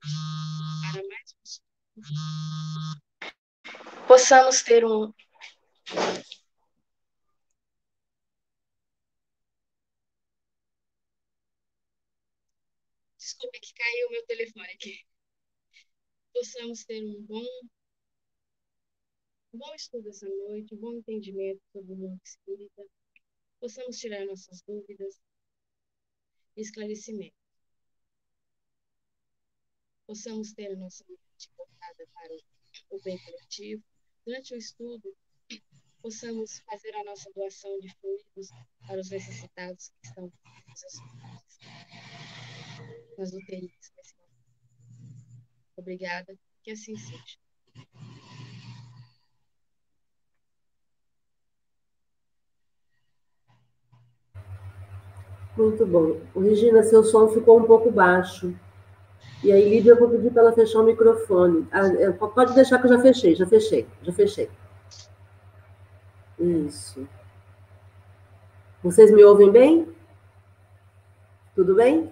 para mais possamos ter um Desculpe que caiu o meu telefone aqui. Possamos ter um bom bom estudo essa noite, um bom entendimento sobre o mundo espírita, possamos tirar nossas dúvidas e esclarecimento. Possamos ter a nossa mente voltada para o bem coletivo. Durante o estudo, possamos fazer a nossa doação de fluidos para os necessitados que estão nos hospitais, nas UTIs. Obrigada, que assim seja. Muito bom. Regina, seu som ficou um pouco baixo. E aí, Lídia, eu vou pedir para ela fechar o microfone. Ah, pode deixar que eu já fechei, já fechei, já fechei. Isso. Vocês me ouvem bem? Tudo bem?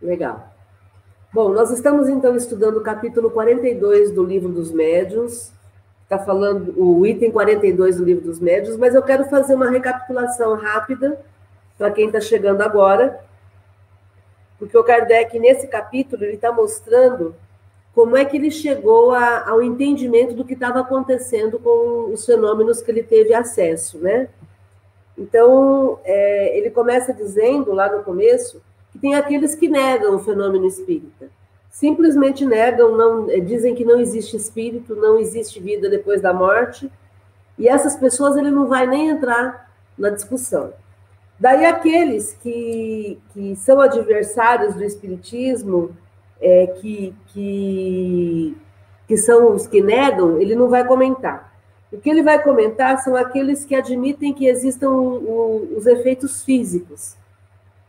Legal. Bom, nós estamos então estudando o capítulo 42 do livro dos médiuns, está falando o item 42 do livro dos médios, mas eu quero fazer uma recapitulação rápida para quem está chegando agora, porque o Kardec, nesse capítulo, ele está mostrando como é que ele chegou a, ao entendimento do que estava acontecendo com os fenômenos que ele teve acesso, né? Então, é, ele começa dizendo, lá no começo, que tem aqueles que negam o fenômeno espírita simplesmente negam, não, eh, dizem que não existe espírito, não existe vida depois da morte, e essas pessoas ele não vai nem entrar na discussão. Daí aqueles que, que são adversários do espiritismo, é, que, que, que são os que negam, ele não vai comentar. O que ele vai comentar são aqueles que admitem que existam o, o, os efeitos físicos.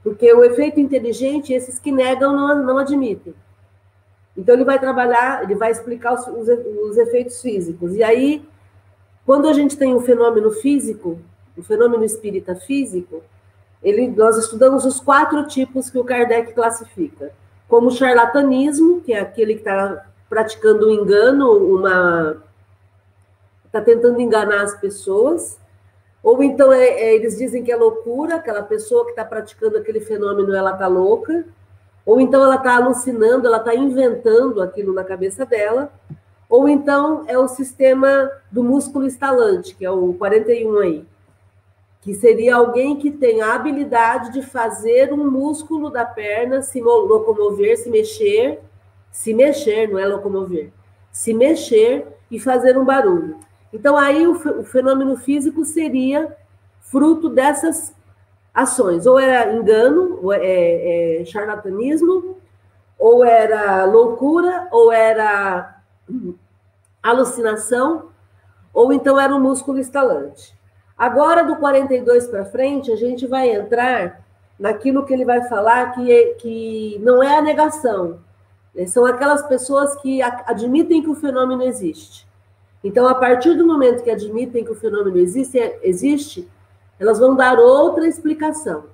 Porque o efeito inteligente, esses que negam não, não admitem. Então, ele vai trabalhar, ele vai explicar os, os, os efeitos físicos. E aí, quando a gente tem um fenômeno físico, o um fenômeno espírita físico, ele, nós estudamos os quatro tipos que o Kardec classifica. Como charlatanismo, que é aquele que está praticando um engano, uma está tentando enganar as pessoas, ou então é, é, eles dizem que é loucura, aquela pessoa que está praticando aquele fenômeno, ela está louca. Ou então ela está alucinando, ela está inventando aquilo na cabeça dela. Ou então é o sistema do músculo estalante, que é o 41 aí. Que seria alguém que tem a habilidade de fazer um músculo da perna se locomover, se mexer, se mexer, não é locomover, se mexer e fazer um barulho. Então aí o fenômeno físico seria fruto dessas ações. Ou era engano, ou é, é, charlatanismo, ou era loucura, ou era alucinação, ou então era um músculo estalante. Agora, do 42 para frente, a gente vai entrar naquilo que ele vai falar que, é, que não é a negação. Né? São aquelas pessoas que admitem que o fenômeno existe. Então, a partir do momento que admitem que o fenômeno existe, existe elas vão dar outra explicação.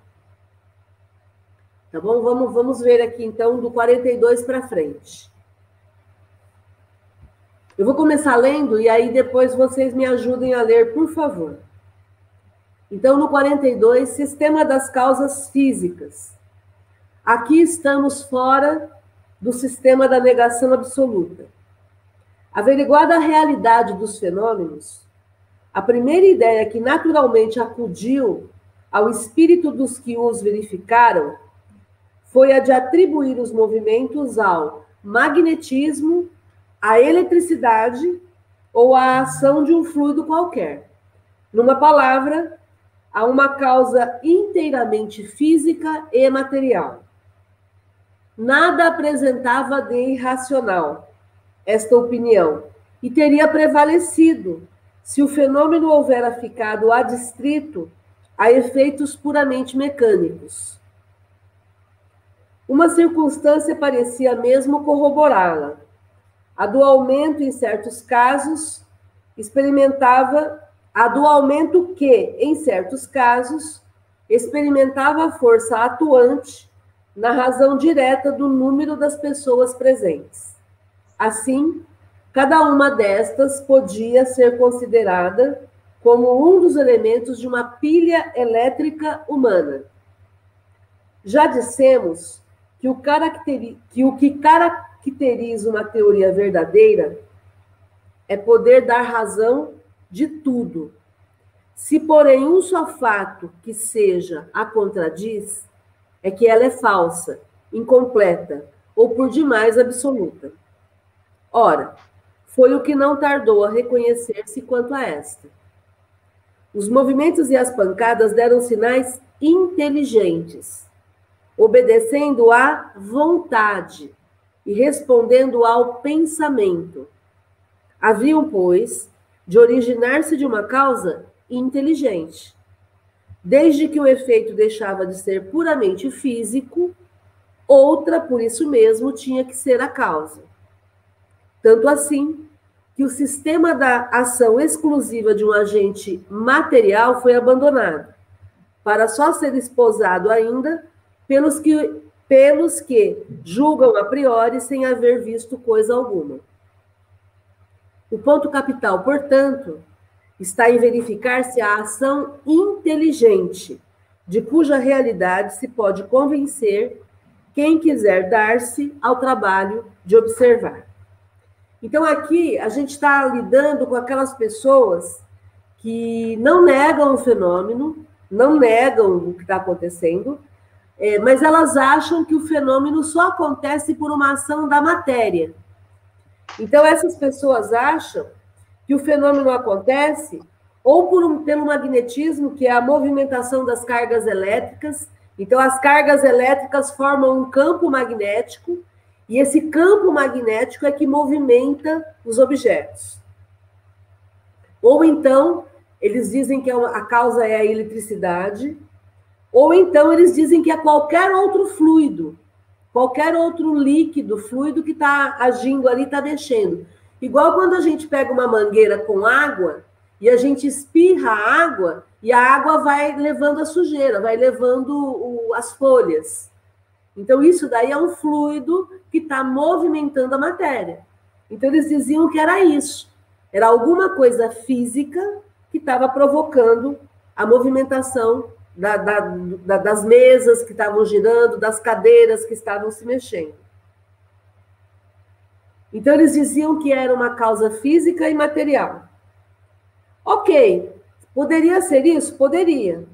Tá bom? Vamos, vamos ver aqui, então, do 42 para frente. Eu vou começar lendo e aí depois vocês me ajudem a ler, por favor. Então, no 42, sistema das causas físicas. Aqui estamos fora do sistema da negação absoluta. Averiguada a realidade dos fenômenos, a primeira ideia que naturalmente acudiu ao espírito dos que os verificaram foi a de atribuir os movimentos ao magnetismo, à eletricidade ou à ação de um fluido qualquer. Numa palavra, a uma causa inteiramente física e material. Nada apresentava de irracional esta opinião e teria prevalecido se o fenômeno houvera ficado adstrito a efeitos puramente mecânicos. Uma circunstância parecia mesmo corroborá-la. A do aumento, em certos casos, experimentava a do aumento que, em certos casos, experimentava a força atuante na razão direta do número das pessoas presentes. Assim, cada uma destas podia ser considerada como um dos elementos de uma pilha elétrica humana. Já dissemos que o, que, o que caracteriza uma teoria verdadeira é poder dar razão de tudo. Se, porém, um só fato que seja a contradiz, é que ela é falsa, incompleta ou por demais absoluta. Ora, foi o que não tardou a reconhecer-se quanto a esta. Os movimentos e as pancadas deram sinais inteligentes, obedecendo à vontade e respondendo ao pensamento. Haviam, pois, de originar-se de uma causa inteligente. Desde que o efeito deixava de ser puramente físico, outra, por isso mesmo, tinha que ser a causa. Tanto assim que o sistema da ação exclusiva de um agente material foi abandonado, para só ser esposado ainda pelos que, pelos que julgam a priori sem haver visto coisa alguma. O ponto capital, portanto, está em verificar se a ação inteligente, de cuja realidade se pode convencer quem quiser dar-se ao trabalho de observar. Então, aqui a gente está lidando com aquelas pessoas que não negam o fenômeno, não negam o que está acontecendo, é, mas elas acham que o fenômeno só acontece por uma ação da matéria. Então, essas pessoas acham que o fenômeno acontece ou por um, pelo magnetismo, que é a movimentação das cargas elétricas. Então, as cargas elétricas formam um campo magnético e esse campo magnético é que movimenta os objetos. Ou então, eles dizem que é a causa é a eletricidade, ou então eles dizem que é qualquer outro fluido, qualquer outro líquido, fluido que está agindo ali, está mexendo. Igual quando a gente pega uma mangueira com água e a gente espirra a água e a água vai levando a sujeira, vai levando o, as folhas. Então, isso daí é um fluido que está movimentando a matéria. Então, eles diziam que era isso. Era alguma coisa física que estava provocando a movimentação da, da, da, das mesas que estavam girando, das cadeiras que estavam se mexendo. Então, eles diziam que era uma causa física e material. Ok, poderia ser isso? Poderia.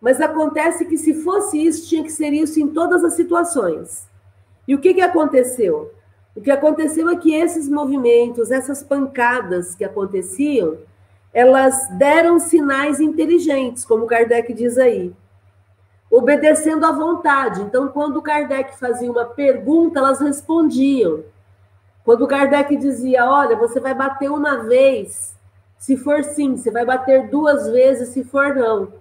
Mas acontece que se fosse isso, tinha que ser isso em todas as situações. E o que, que aconteceu? O que aconteceu é que esses movimentos, essas pancadas que aconteciam, elas deram sinais inteligentes, como Kardec diz aí, obedecendo à vontade. Então, quando Kardec fazia uma pergunta, elas respondiam. Quando Kardec dizia: Olha, você vai bater uma vez, se for sim, você vai bater duas vezes, se for não.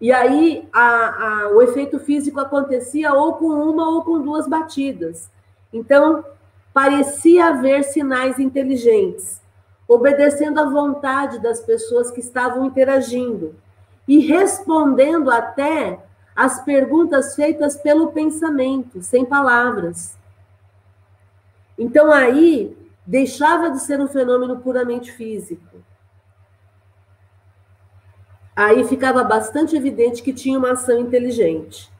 E aí a, a, o efeito físico acontecia ou com uma ou com duas batidas. Então, parecia haver sinais inteligentes, obedecendo à vontade das pessoas que estavam interagindo e respondendo até as perguntas feitas pelo pensamento, sem palavras. Então aí deixava de ser um fenômeno puramente físico aí ficava bastante evidente que tinha uma ação inteligente.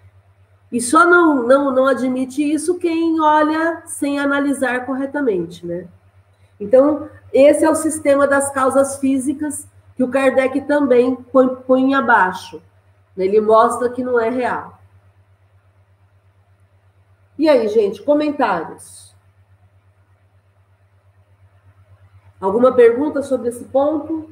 E só não, não, não admite isso quem olha sem analisar corretamente, né? Então, esse é o sistema das causas físicas que o Kardec também põe, põe abaixo. Ele mostra que não é real. E aí, gente, comentários? Alguma pergunta sobre esse ponto?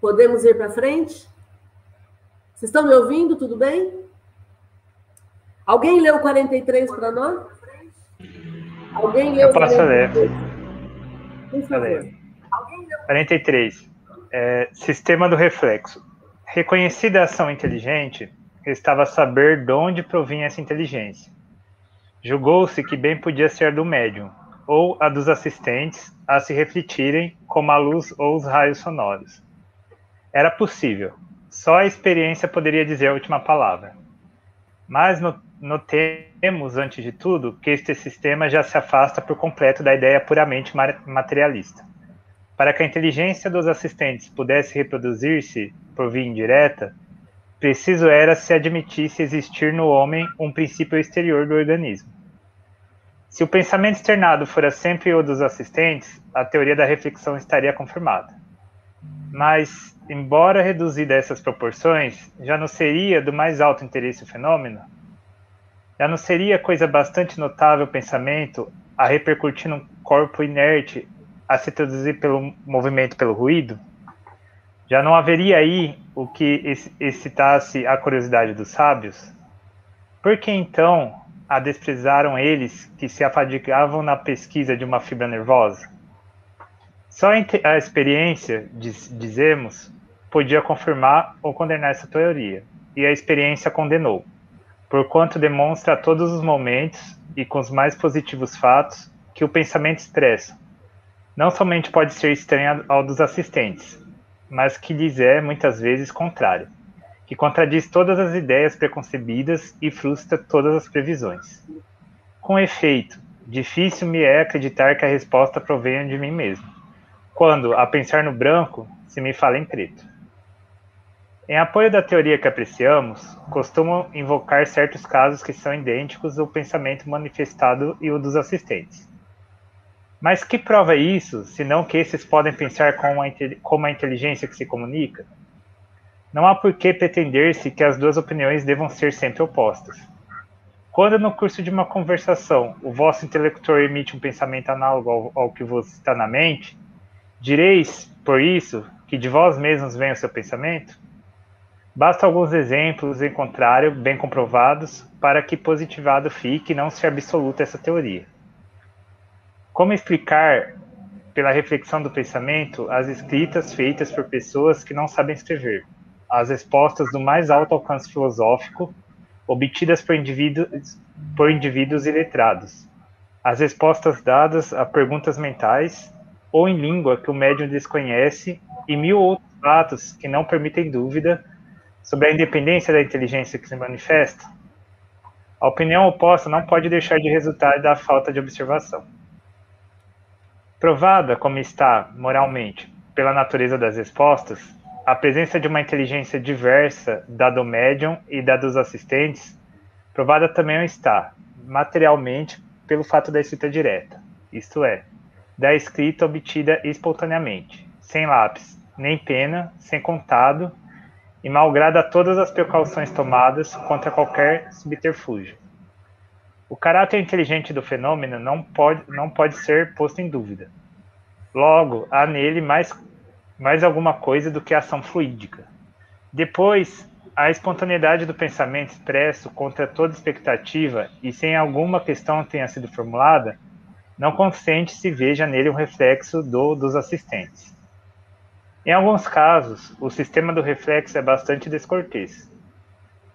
Podemos ir para frente? Vocês estão me ouvindo? Tudo bem? Alguém leu 43 para nós? Alguém leu Eu posso 43? ler. Por favor. 43. É, sistema do reflexo. Reconhecida a ação inteligente, restava saber de onde provinha essa inteligência. Julgou-se que bem podia ser do médium, ou a dos assistentes, a se refletirem como a luz ou os raios sonoros. Era possível. Só a experiência poderia dizer a última palavra. Mas notemos, antes de tudo, que este sistema já se afasta por completo da ideia puramente materialista. Para que a inteligência dos assistentes pudesse reproduzir-se por via indireta, preciso era se admitisse existir no homem um princípio exterior do organismo. Se o pensamento externado fora sempre o dos assistentes, a teoria da reflexão estaria confirmada. Mas, embora reduzida a essas proporções, já não seria do mais alto interesse o fenômeno? Já não seria coisa bastante notável o pensamento a repercutir num corpo inerte a se traduzir pelo movimento, pelo ruído? Já não haveria aí o que excitasse a curiosidade dos sábios? Por que então a desprezaram eles que se afadigavam na pesquisa de uma fibra nervosa? Só a experiência, diz, dizemos, podia confirmar ou condenar essa teoria, e a experiência condenou, porquanto demonstra a todos os momentos e com os mais positivos fatos que o pensamento expresso não somente pode ser estranho ao dos assistentes, mas que lhes é muitas vezes contrário, que contradiz todas as ideias preconcebidas e frustra todas as previsões. Com efeito, difícil me é acreditar que a resposta provenha de mim mesmo, quando, a pensar no branco, se me fala em preto. Em apoio da teoria que apreciamos, costumo invocar certos casos que são idênticos ao pensamento manifestado e o dos assistentes. Mas que prova isso, senão que esses podem pensar como a, como a inteligência que se comunica? Não há por que pretender-se que as duas opiniões devam ser sempre opostas. Quando no curso de uma conversação o vosso intelector emite um pensamento análogo ao, ao que vos está na mente, direis, por isso, que de vós mesmos vem o seu pensamento? Basta alguns exemplos, em contrário, bem comprovados, para que positivado fique e não se absoluta essa teoria. Como explicar, pela reflexão do pensamento, as escritas feitas por pessoas que não sabem escrever, as respostas do mais alto alcance filosófico, obtidas por indivíduos, por indivíduos iletrados, as respostas dadas a perguntas mentais ou em língua que o médium desconhece e mil outros fatos que não permitem dúvida sobre a independência da inteligência que se manifesta? A opinião oposta não pode deixar de resultar da falta de observação. Provada como está, moralmente, pela natureza das respostas, a presença de uma inteligência diversa da do médium e da dos assistentes, provada também está, materialmente, pelo fato da escrita direta, isto é, da escrita obtida espontaneamente, sem lápis, nem pena, sem contado, e malgrada todas as precauções tomadas contra qualquer subterfúgio. O caráter inteligente do fenômeno não pode, não pode ser posto em dúvida. Logo, há nele mais, mais alguma coisa do que ação fluídica. Depois, a espontaneidade do pensamento expresso contra toda expectativa e sem alguma questão tenha sido formulada, não consente se veja nele um reflexo do dos assistentes. Em alguns casos, o sistema do reflexo é bastante descortês.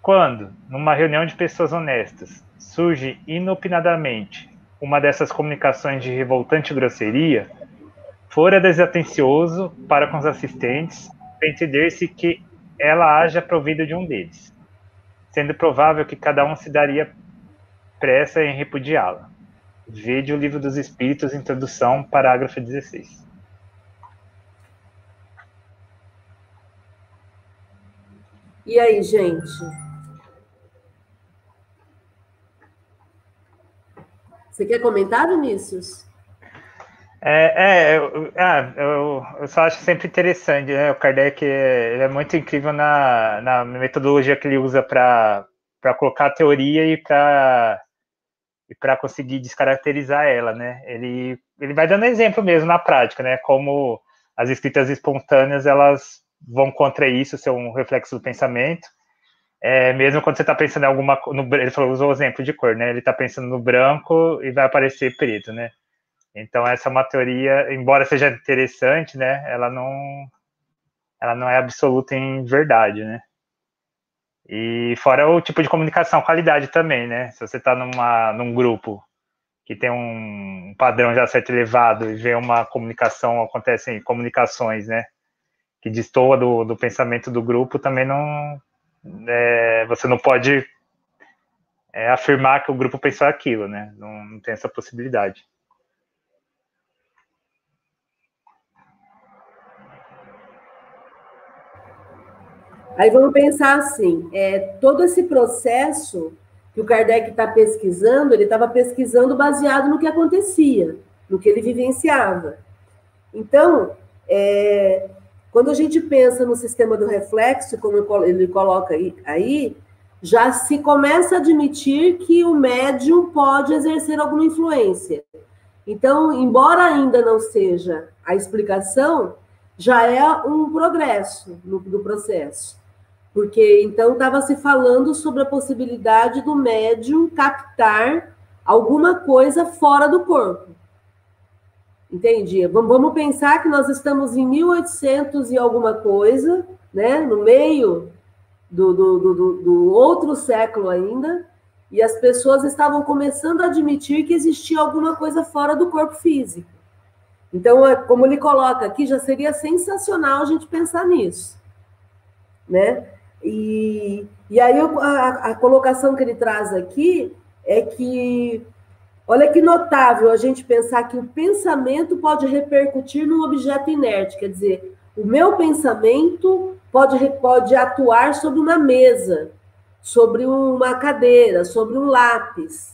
Quando, numa reunião de pessoas honestas, surge inopinadamente uma dessas comunicações de revoltante grosseria, fora desatencioso para com os assistentes, entender-se que ela haja provido de um deles, sendo provável que cada um se daria pressa em repudiá-la. Vede o Livro dos Espíritos, introdução, parágrafo 16. E aí, gente? Você quer comentar, Vinícius? É, é eu, ah, eu, eu, só acho sempre interessante, né? O Kardec ele é muito incrível na, na metodologia que ele usa para colocar a teoria e para e para conseguir descaracterizar ela, né? Ele, ele vai dando exemplo mesmo na prática, né? Como as escritas espontâneas elas vão contra isso, ser um reflexo do pensamento. É, mesmo quando você está pensando em alguma, no, ele falou usou o exemplo de cor, né? Ele está pensando no branco e vai aparecer preto, né? Então essa é uma teoria, embora seja interessante, né? Ela não, ela não é absoluta em verdade, né? E fora o tipo de comunicação, qualidade também, né? Se você está num grupo que tem um padrão já certo elevado e vê uma comunicação, acontecem comunicações, né? Que destoa do, do pensamento do grupo, também não. É, você não pode é, afirmar que o grupo pensou aquilo, né? Não, não tem essa possibilidade. Aí vamos pensar assim: é, todo esse processo que o Kardec está pesquisando, ele estava pesquisando baseado no que acontecia, no que ele vivenciava. Então, é, quando a gente pensa no sistema do reflexo, como ele coloca aí, já se começa a admitir que o médium pode exercer alguma influência. Então, embora ainda não seja a explicação, já é um progresso no, do processo porque então estava se falando sobre a possibilidade do médium captar alguma coisa fora do corpo. Entendi. Vamos pensar que nós estamos em 1800 e alguma coisa, né? No meio do, do, do, do outro século ainda, e as pessoas estavam começando a admitir que existia alguma coisa fora do corpo físico. Então, é, como ele coloca aqui, já seria sensacional a gente pensar nisso, né? E, e aí a, a colocação que ele traz aqui é que, olha que notável a gente pensar que o pensamento pode repercutir num objeto inerte, quer dizer, o meu pensamento pode, pode atuar sobre uma mesa, sobre uma cadeira, sobre um lápis.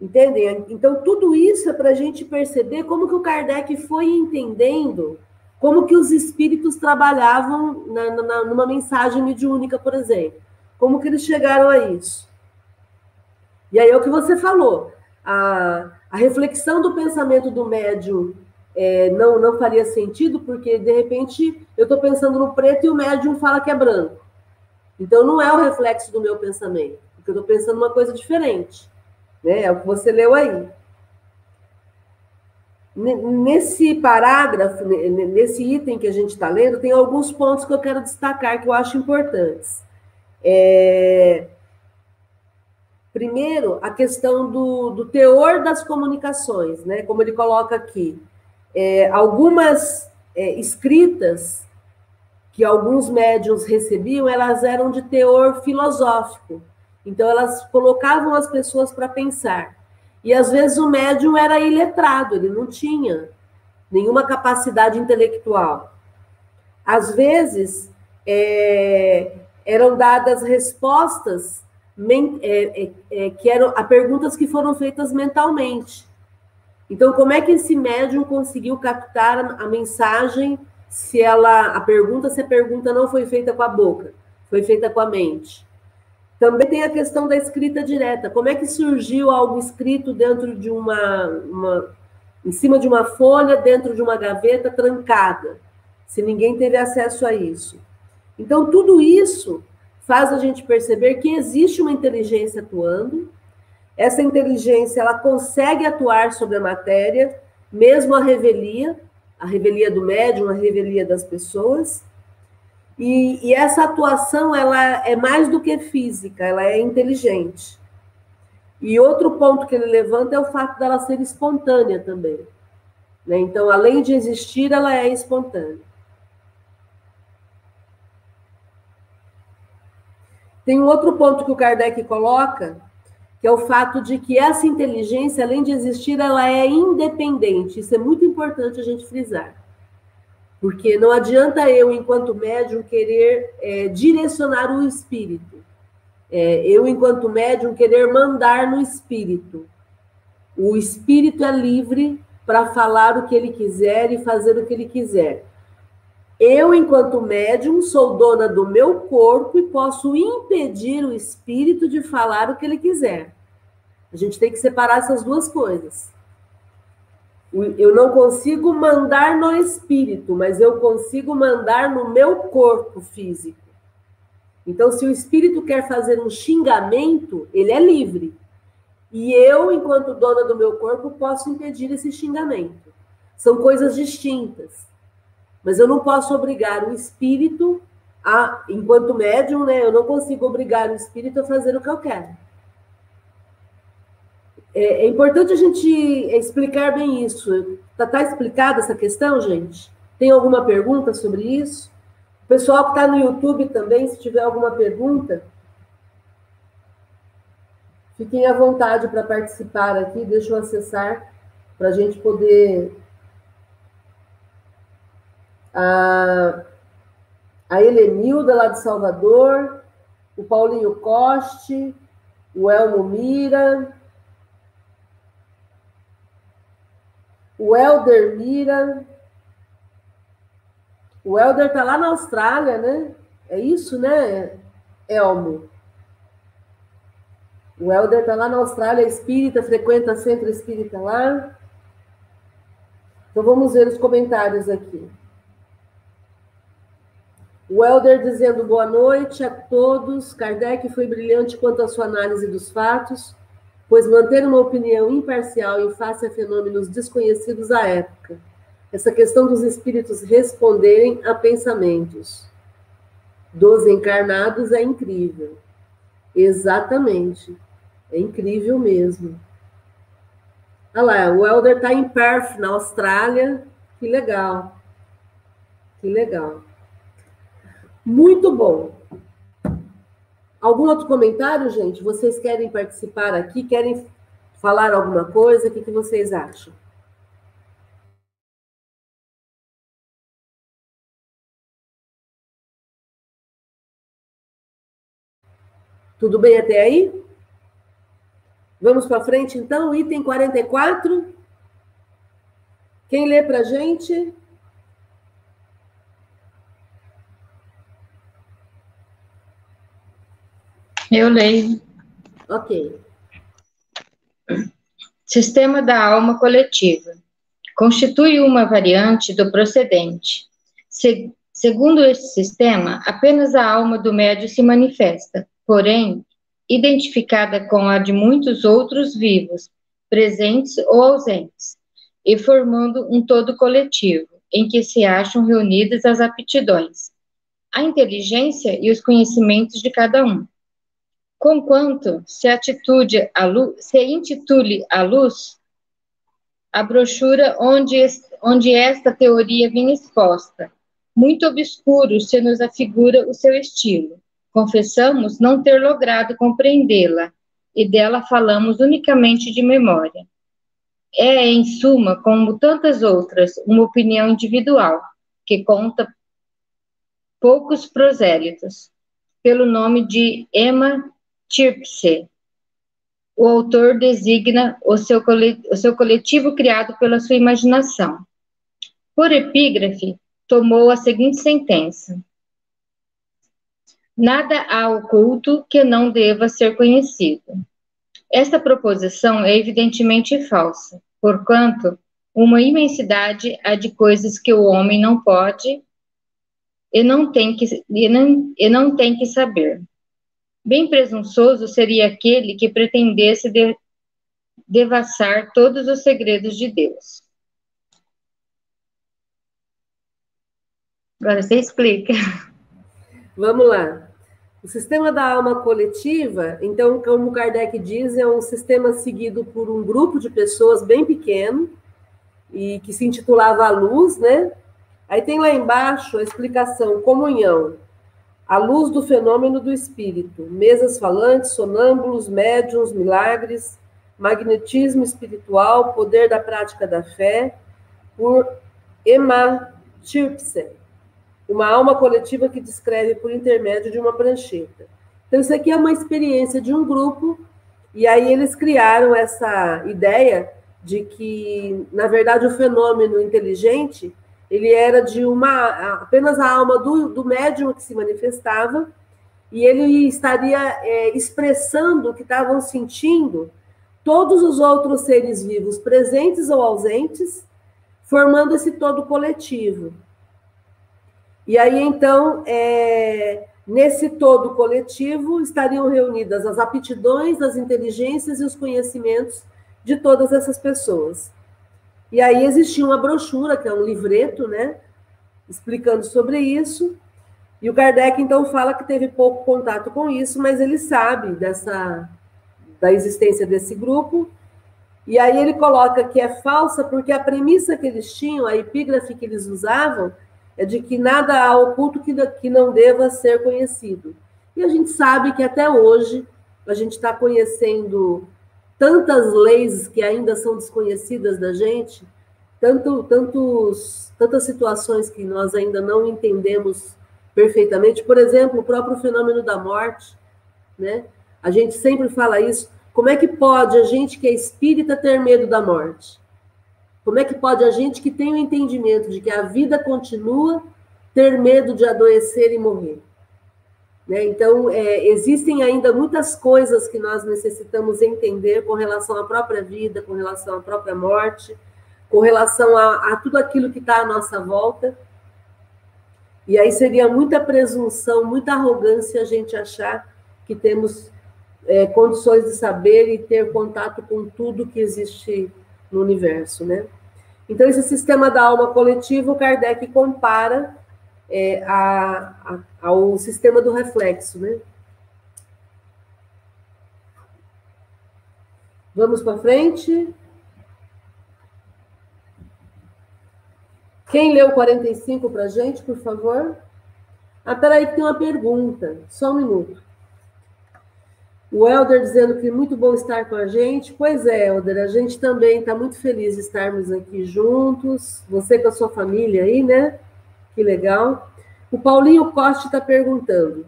Entendem? Então, tudo isso é para a gente perceber como que o Kardec foi entendendo como que os espíritos trabalhavam na, na, numa mensagem mediúnica, por exemplo? Como que eles chegaram a isso? E aí é o que você falou. A, a reflexão do pensamento do médium é, não, não faria sentido, porque, de repente, eu estou pensando no preto e o médium fala que é branco. Então, não é o reflexo do meu pensamento, porque eu estou pensando uma coisa diferente. Né? É o que você leu aí. Nesse parágrafo, nesse item que a gente está lendo, tem alguns pontos que eu quero destacar que eu acho importantes. É... Primeiro, a questão do, do, teor das comunicações, né? Como ele coloca aqui. É, algumas é, escritas que alguns médiums recebiam, elas eram de teor filosófico. Então, elas colocavam as pessoas para pensar. E às vezes o médium era iletrado, ele não tinha nenhuma capacidade intelectual. Às vezes é, eram dadas respostas é, é, que eram a perguntas que foram feitas mentalmente. Então, como é que esse médium conseguiu captar a mensagem se ela a pergunta se a pergunta não foi feita com a boca, foi feita com a mente? Também tem a questão da escrita direta. Como é que surgiu algo escrito dentro de uma, uma em cima de uma folha, dentro de uma gaveta trancada, se ninguém teve acesso a isso? Então, tudo isso faz a gente perceber que existe uma inteligência atuando. Essa inteligência ela consegue atuar sobre a matéria, mesmo a revelia, a revelia do médium, a revelia das pessoas. E, e, essa atuação ela é mais do que física, ela é inteligente. E outro ponto que ele levanta é o fato dela ser espontânea também. Né? Então, além de existir, ela é espontânea. Tem um outro ponto que o Kardec coloca, que é o fato de que essa inteligência, além de existir, ela é independente. Isso é muito importante a gente frisar. Porque não adianta eu, enquanto médium, querer é, direcionar o espírito. É, eu, enquanto médium, querer mandar no espírito. O espírito é livre para falar o que ele quiser e fazer o que ele quiser. Eu, enquanto médium, sou dona do meu corpo e posso impedir o espírito de falar o que ele quiser. A gente tem que separar essas duas coisas. Eu não consigo mandar no espírito, mas eu consigo mandar no meu corpo físico. Então, se o espírito quer fazer um xingamento, ele é livre. E eu, enquanto dona do meu corpo, posso impedir esse xingamento. São coisas distintas. Mas eu não posso obrigar o espírito a, enquanto médium, né? Eu não consigo obrigar o espírito a fazer o que eu quero. É, é importante a gente explicar bem isso. Está tá explicada essa questão, gente? Tem alguma pergunta sobre isso? O pessoal que está no YouTube também, se tiver alguma pergunta, fiquem à vontade para participar aqui. Deixa eu acessar para a gente poder. A, a Helenilda, lá de Salvador, o Paulinho Coste, o Elmo Mira, o Helder Mira. O Helder está lá na Austrália, né? É isso, né, Elmo? O Helder está lá na Austrália, é espírita, frequenta centro espírita lá. Então vamos ver os comentários aqui. O Helder dizendo boa noite a todos. Kardec foi brilhante quanto à sua análise dos fatos pois manter uma opinião imparcial em face a fenômenos desconhecidos à época, essa questão dos espíritos responderem a pensamentos dos encarnados é incrível. Exatamente. É incrível mesmo. Olha lá, o Helder está em Perth, na Austrália. Que legal. Que legal. Muito bom. Algum outro comentário, gente? Vocês querem participar aqui? Querem falar alguma coisa? O que, que vocês acham? Tudo bem até aí? Vamos para frente, então? Item 44. Quem lê para a gente? Eu leio. Ok. Sistema da alma coletiva. Constitui uma variante do procedente. Se, segundo este sistema, apenas a alma do médio se manifesta, porém, identificada com a de muitos outros vivos, presentes ou ausentes, e formando um todo coletivo, em que se acham reunidas as aptidões, a inteligência e os conhecimentos de cada um Conquanto se atitude a luz, se intitule a luz, a brochura onde, onde esta teoria vem exposta. Muito obscuro se nos afigura o seu estilo. Confessamos não ter logrado compreendê-la, e dela falamos unicamente de memória. É, em suma, como tantas outras, uma opinião individual, que conta poucos prosélitos, pelo nome de Emma Tirpse. O autor designa o seu, o seu coletivo criado pela sua imaginação. Por epígrafe, tomou a seguinte sentença: Nada há oculto que não deva ser conhecido. Esta proposição é evidentemente falsa, porquanto uma imensidade há de coisas que o homem não pode e não tem que, e não, e não tem que saber. Bem presunçoso seria aquele que pretendesse de, devassar todos os segredos de Deus. Agora você explica. Vamos lá. O sistema da alma coletiva, então, como Kardec diz, é um sistema seguido por um grupo de pessoas bem pequeno e que se intitulava a luz, né? Aí tem lá embaixo a explicação, comunhão à luz do fenômeno do espírito, mesas falantes, sonâmbulos, médiums, milagres, magnetismo espiritual, poder da prática da fé, por Emma Tirpse, uma alma coletiva que descreve por intermédio de uma prancheta. Então, isso aqui é uma experiência de um grupo, e aí eles criaram essa ideia de que, na verdade, o fenômeno inteligente ele era de uma apenas a alma do, do médium que se manifestava e ele estaria é, expressando o que estavam sentindo todos os outros seres vivos, presentes ou ausentes, formando esse todo coletivo. E aí, então, é, nesse todo coletivo estariam reunidas as aptidões, as inteligências e os conhecimentos de todas essas pessoas. E aí existia uma brochura, que é um livreto, né? Explicando sobre isso. E o Kardec, então, fala que teve pouco contato com isso, mas ele sabe dessa, da existência desse grupo. E aí ele coloca que é falsa porque a premissa que eles tinham, a epígrafe que eles usavam, é de que nada há oculto que, que não deva ser conhecido. E a gente sabe que até hoje a gente está conhecendo tantas leis que ainda são desconhecidas da gente, tanto, tantos, tantas situações que nós ainda não entendemos perfeitamente. Por exemplo, o próprio fenômeno da morte, né? A gente sempre fala isso. Como é que pode a gente que é espírita ter medo da morte? Como é que pode a gente que tem o entendimento de que a vida continua ter medo de adoecer e morrer? Né? Então, é, existem ainda muitas coisas que nós necessitamos entender com relação à própria vida, com relação à própria morte, com relação a, a tudo aquilo que está à nossa volta. E aí seria muita presunção, muita arrogância a gente achar que temos é, condições de saber e ter contato com tudo que existe no universo, né? Então, esse sistema da alma coletiva, o Kardec compara é, a, a, ao sistema do reflexo, né? Vamos para frente. Quem leu 45 para a gente, por favor? Ah, peraí, tem uma pergunta. Só um minuto. O Helder dizendo que muito bom estar com a gente. Pois é, Helder, a gente também está muito feliz de estarmos aqui juntos. Você com a sua família aí, né? Que legal. O Paulinho Costa está perguntando: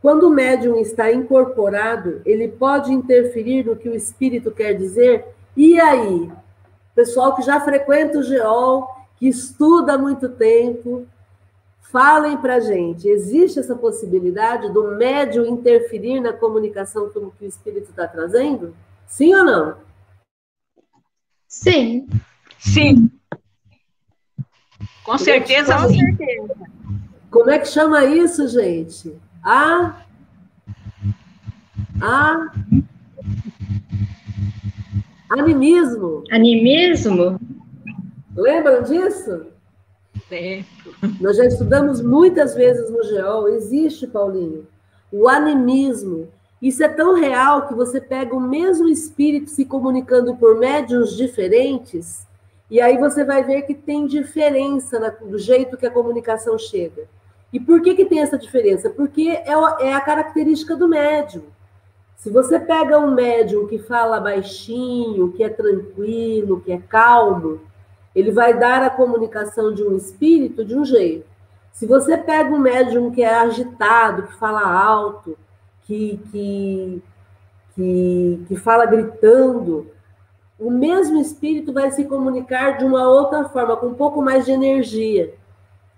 quando o médium está incorporado, ele pode interferir no que o espírito quer dizer? E aí? Pessoal que já frequenta o GEOL, que estuda há muito tempo, Falem para gente, existe essa possibilidade do médium interferir na comunicação que o espírito está trazendo? Sim ou não? Sim. Sim. Com certeza, sim. certeza. Como é que chama isso, gente? A. A. Animismo. Animismo? Lembram disso? Nós já estudamos muitas vezes no GEOL, existe, Paulinho, o animismo. Isso é tão real que você pega o mesmo espírito se comunicando por médiums diferentes, e aí você vai ver que tem diferença no jeito que a comunicação chega. E por que, que tem essa diferença? Porque é, é a característica do médium. Se você pega um médium que fala baixinho, que é tranquilo, que é calmo, ele vai dar a comunicação de um espírito de um jeito. Se você pega um médium que é agitado, que fala alto, que, que, que, que fala gritando, o mesmo espírito vai se comunicar de uma outra forma, com um pouco mais de energia.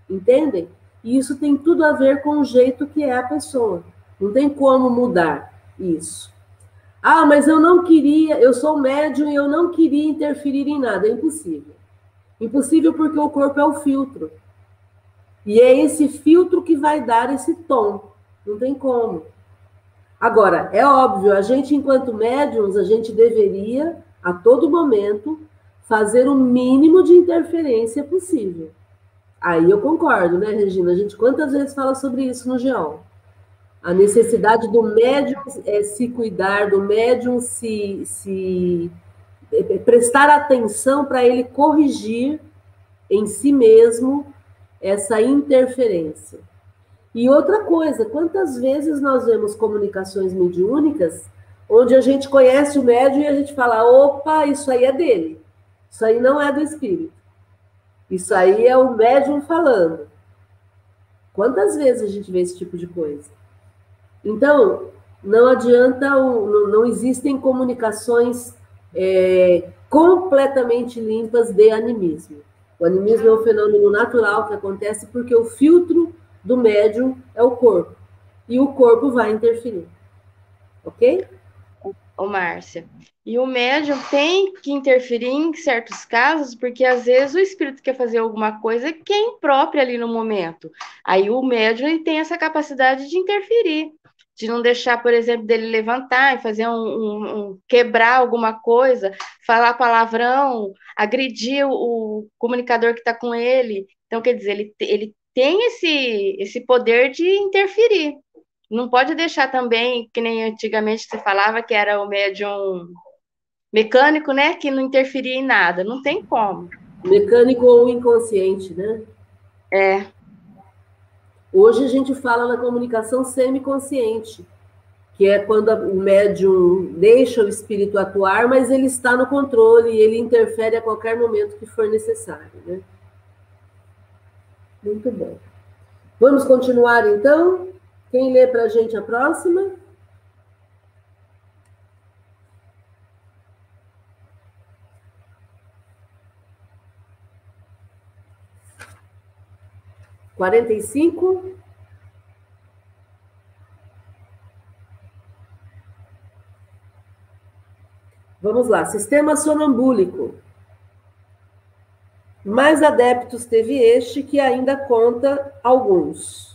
Entendem? E isso tem tudo a ver com o jeito que é a pessoa. Não tem como mudar isso. Ah, mas eu não queria, eu sou médium e eu não queria interferir em nada. É impossível. Impossível porque o corpo é o filtro. E é esse filtro que vai dar esse tom. Não tem como. Agora, é óbvio, a gente, enquanto médiums, a gente deveria, a todo momento, fazer o mínimo de interferência possível. Aí eu concordo, né, Regina? A gente quantas vezes fala sobre isso no GEOL? A necessidade do médium é se cuidar, do médium se, se é, prestar atenção para ele corrigir em si mesmo essa interferência. E outra coisa, quantas vezes nós vemos comunicações mediúnicas onde a gente conhece o médium e a gente fala: opa, isso aí é dele, isso aí não é do espírito, isso aí é o médium falando. Quantas vezes a gente vê esse tipo de coisa? Então, não adianta, não existem comunicações é, completamente limpas de animismo. O animismo é um fenômeno natural que acontece porque o filtro do médium é o corpo. E o corpo vai interferir. Ok? Ô, Márcia. E o médium tem que interferir em certos casos, porque às vezes o espírito quer fazer alguma coisa que é imprópria ali no momento. Aí o médium tem essa capacidade de interferir de não deixar, por exemplo, dele levantar e fazer um, um, um quebrar alguma coisa, falar palavrão, agredir o, o comunicador que está com ele. Então, quer dizer, ele, ele tem esse, esse poder de interferir. Não pode deixar também, que nem antigamente se falava que era o médium mecânico, né, que não interferia em nada, não tem como. Mecânico ou inconsciente, né? É. Hoje a gente fala na comunicação semiconsciente, que é quando o médium deixa o espírito atuar, mas ele está no controle e ele interfere a qualquer momento que for necessário, né? Muito bem. Vamos continuar então? Quem lê para a gente a próxima? Quarenta e cinco. Vamos lá, sistema sonambúlico. Mais adeptos teve este que ainda conta alguns.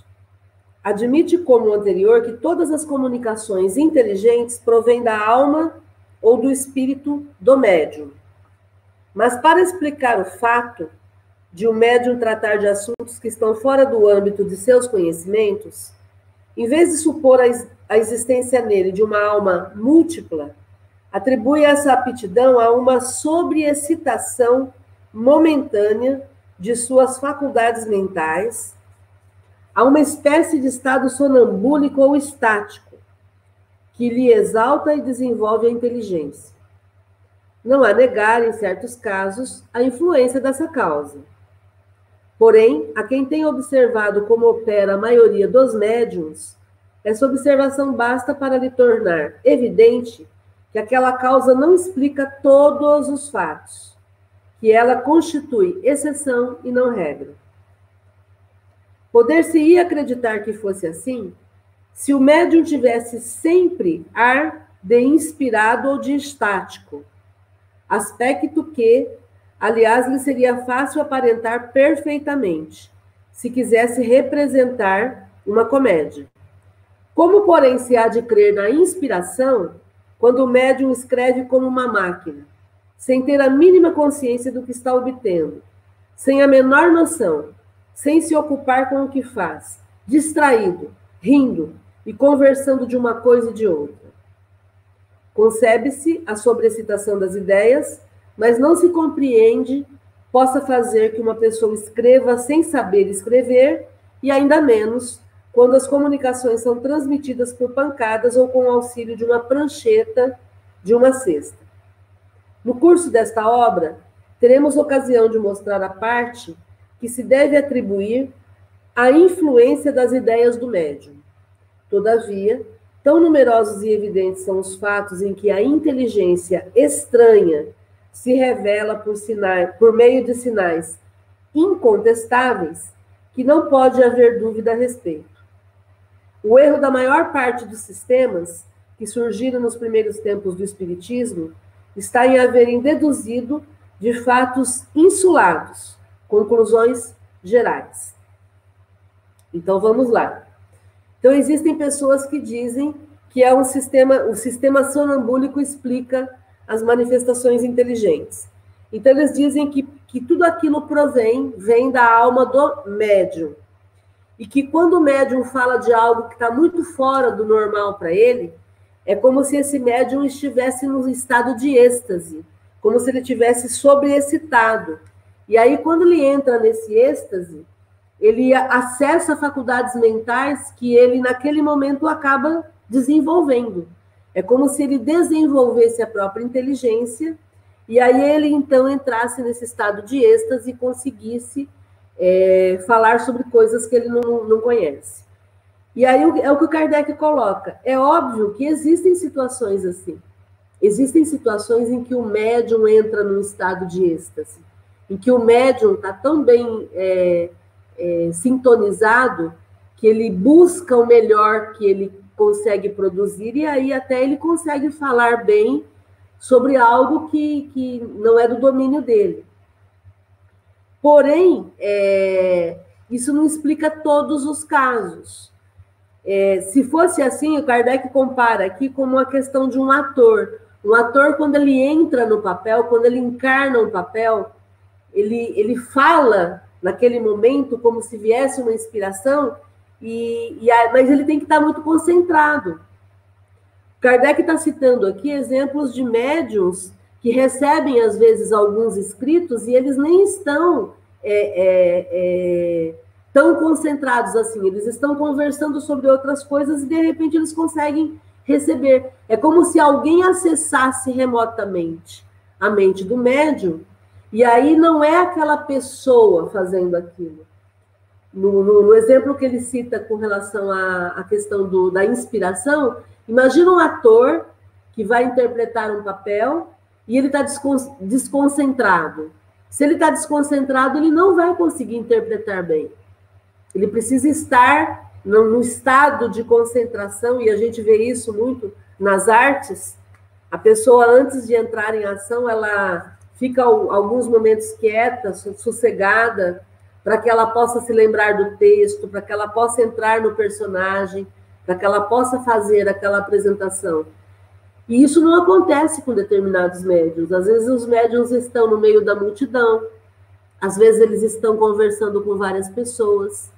Admite, como anterior, que todas as comunicações inteligentes provêm da alma ou do espírito do médium. Mas para explicar o fato de o médium tratar de assuntos que estão fora do âmbito de seus conhecimentos, em vez de supor a existência nele de uma alma múltipla, atribui essa aptidão a uma sobreexcitação momentânea de suas faculdades mentais, a uma espécie de estado sonambúlico ou estático, que lhe exalta e desenvolve a inteligência. Não há negar, em certos casos, a influência dessa causa. Porém, a quem tem observado como opera a maioria dos médiums, essa observação basta para lhe tornar evidente que aquela causa não explica todos os fatos, que ela constitui exceção e não regra. Poder-se-ia acreditar que fosse assim se o médium tivesse sempre ar de inspirado ou de estático, aspecto que, aliás, lhe seria fácil aparentar perfeitamente, se quisesse representar uma comédia. Como, porém, se há de crer na inspiração, quando o médium escreve como uma máquina, sem ter a mínima consciência do que está obtendo, sem a menor noção, sem se ocupar com o que faz, distraído, rindo e conversando de uma coisa e de outra. Concebe-se a sobrecitação das ideias, mas não se compreende possa fazer que uma pessoa escreva sem saber escrever e ainda menos quando as comunicações são transmitidas por pancadas ou com auxílio de uma prancheta de uma cesta. No curso desta obra, teremos ocasião de mostrar a parte que se deve atribuir à influência das ideias do médium. Todavia, tão numerosos e evidentes são os fatos em que a inteligência estranha se revela por, sinais, por meio de sinais incontestáveis que não pode haver dúvida a respeito. O erro da maior parte dos sistemas que surgiram nos primeiros tempos do Espiritismo está em haverem deduzido de fatos insulados, conclusões gerais. Então vamos lá. Então existem pessoas que dizem que é um sistema, o sistema sonambúlico explica as manifestações inteligentes. Então eles dizem que, que tudo aquilo provém, vem da alma do médium e que quando o médium fala de algo que está muito fora do normal para ele, é como se esse médium estivesse num estado de êxtase, como se ele tivesse sobreexcitado. E aí, quando ele entra nesse êxtase, ele acessa faculdades mentais que ele, naquele momento, acaba desenvolvendo. É como se ele desenvolvesse a própria inteligência, e aí ele, então, entrasse nesse estado de êxtase e conseguisse é, falar sobre coisas que ele não, não conhece. E aí é o que o Kardec coloca. É óbvio que existem situações assim. Existem situações em que o médium entra num estado de êxtase, em que o médium está tão bem é, é, sintonizado que ele busca o melhor que ele consegue produzir e aí até ele consegue falar bem sobre algo que, que não é do domínio dele. Porém, é, isso não explica todos os casos. É, se fosse assim, o Kardec compara aqui como uma questão de um ator. Um ator, quando ele entra no papel, quando ele encarna um papel, ele, ele fala naquele momento como se viesse uma inspiração, e, e a, mas ele tem que estar muito concentrado. Kardec está citando aqui exemplos de médiums que recebem, às vezes, alguns escritos e eles nem estão é, é, é, tão concentrados assim, eles estão conversando sobre outras coisas e, de repente, eles conseguem receber. É como se alguém acessasse remotamente a mente do médium, e aí não é aquela pessoa fazendo aquilo. No, no, no exemplo que ele cita com relação à, à questão do, da inspiração, imagina um ator que vai interpretar um papel e ele está desconcentrado. Se ele está desconcentrado, ele não vai conseguir interpretar bem. Ele precisa estar no, no estado de concentração, e a gente vê isso muito nas artes. A pessoa, antes de entrar em ação, ela fica alguns momentos quieta, sossegada, para que ela possa se lembrar do texto, para que ela possa entrar no personagem, para que ela possa fazer aquela apresentação. E isso não acontece com determinados médiums. Às vezes os médiums estão no meio da multidão, às vezes eles estão conversando com várias pessoas.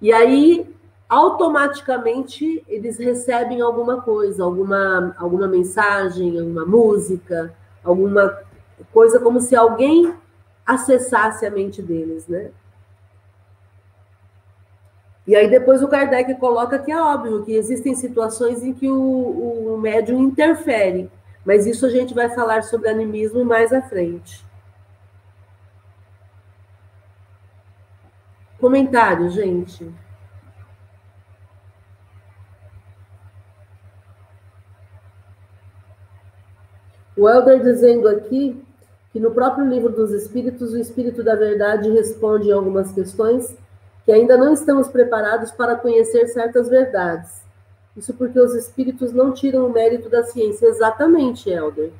E aí, automaticamente, eles recebem alguma coisa, alguma, alguma mensagem, uma música, alguma coisa como se alguém acessasse a mente deles, né? E aí depois o Kardec coloca que é óbvio que existem situações em que o, o médium interfere, mas isso a gente vai falar sobre animismo mais à frente. Comentário, gente. O Helder dizendo aqui que no próprio livro dos Espíritos, o Espírito da Verdade responde algumas questões que ainda não estamos preparados para conhecer certas verdades. Isso porque os espíritos não tiram o mérito da ciência. Exatamente, Helder.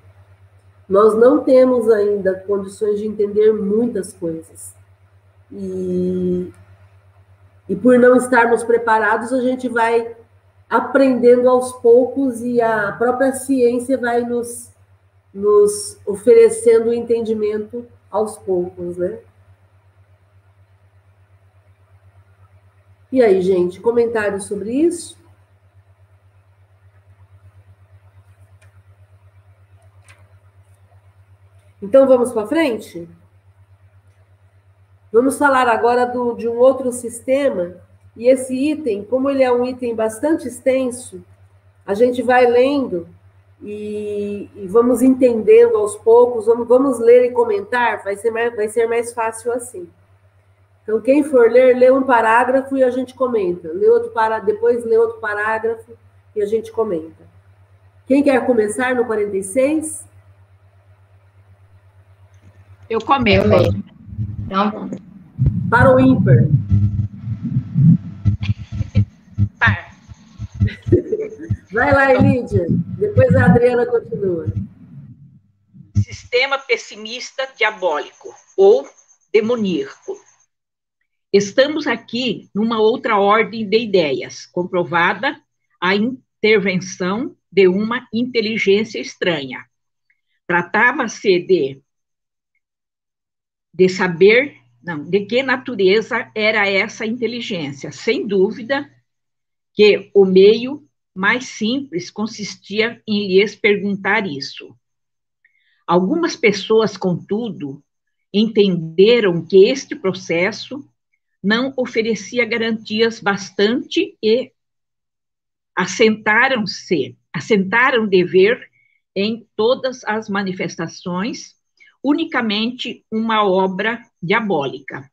Nós não temos ainda condições de entender muitas coisas. E, e por não estarmos preparados, a gente vai aprendendo aos poucos e a própria ciência vai nos, nos oferecendo o entendimento aos poucos, né? E aí, gente, comentários sobre isso? Então vamos para frente? Vamos falar agora do, de um outro sistema, e esse item, como ele é um item bastante extenso, a gente vai lendo e, e vamos entendendo aos poucos, vamos, vamos ler e comentar, vai ser, mais, vai ser mais fácil assim. Então, quem for ler, lê um parágrafo e a gente comenta. Lê outro para... Depois lê outro parágrafo e a gente comenta. Quem quer começar no 46? Eu começo. Então, Para o ímpar. Vai lá, Lídia. Depois a Adriana continua. Sistema pessimista diabólico ou demoníaco. Estamos aqui numa outra ordem de ideias, comprovada a intervenção de uma inteligência estranha. Tratava-se de, de saber, não, de que natureza era essa inteligência. Sem dúvida que o meio mais simples consistia em lhes perguntar isso. Algumas pessoas, contudo, entenderam que este processo não oferecia garantias bastante e assentaram-se, assentaram dever em todas as manifestações, unicamente uma obra diabólica.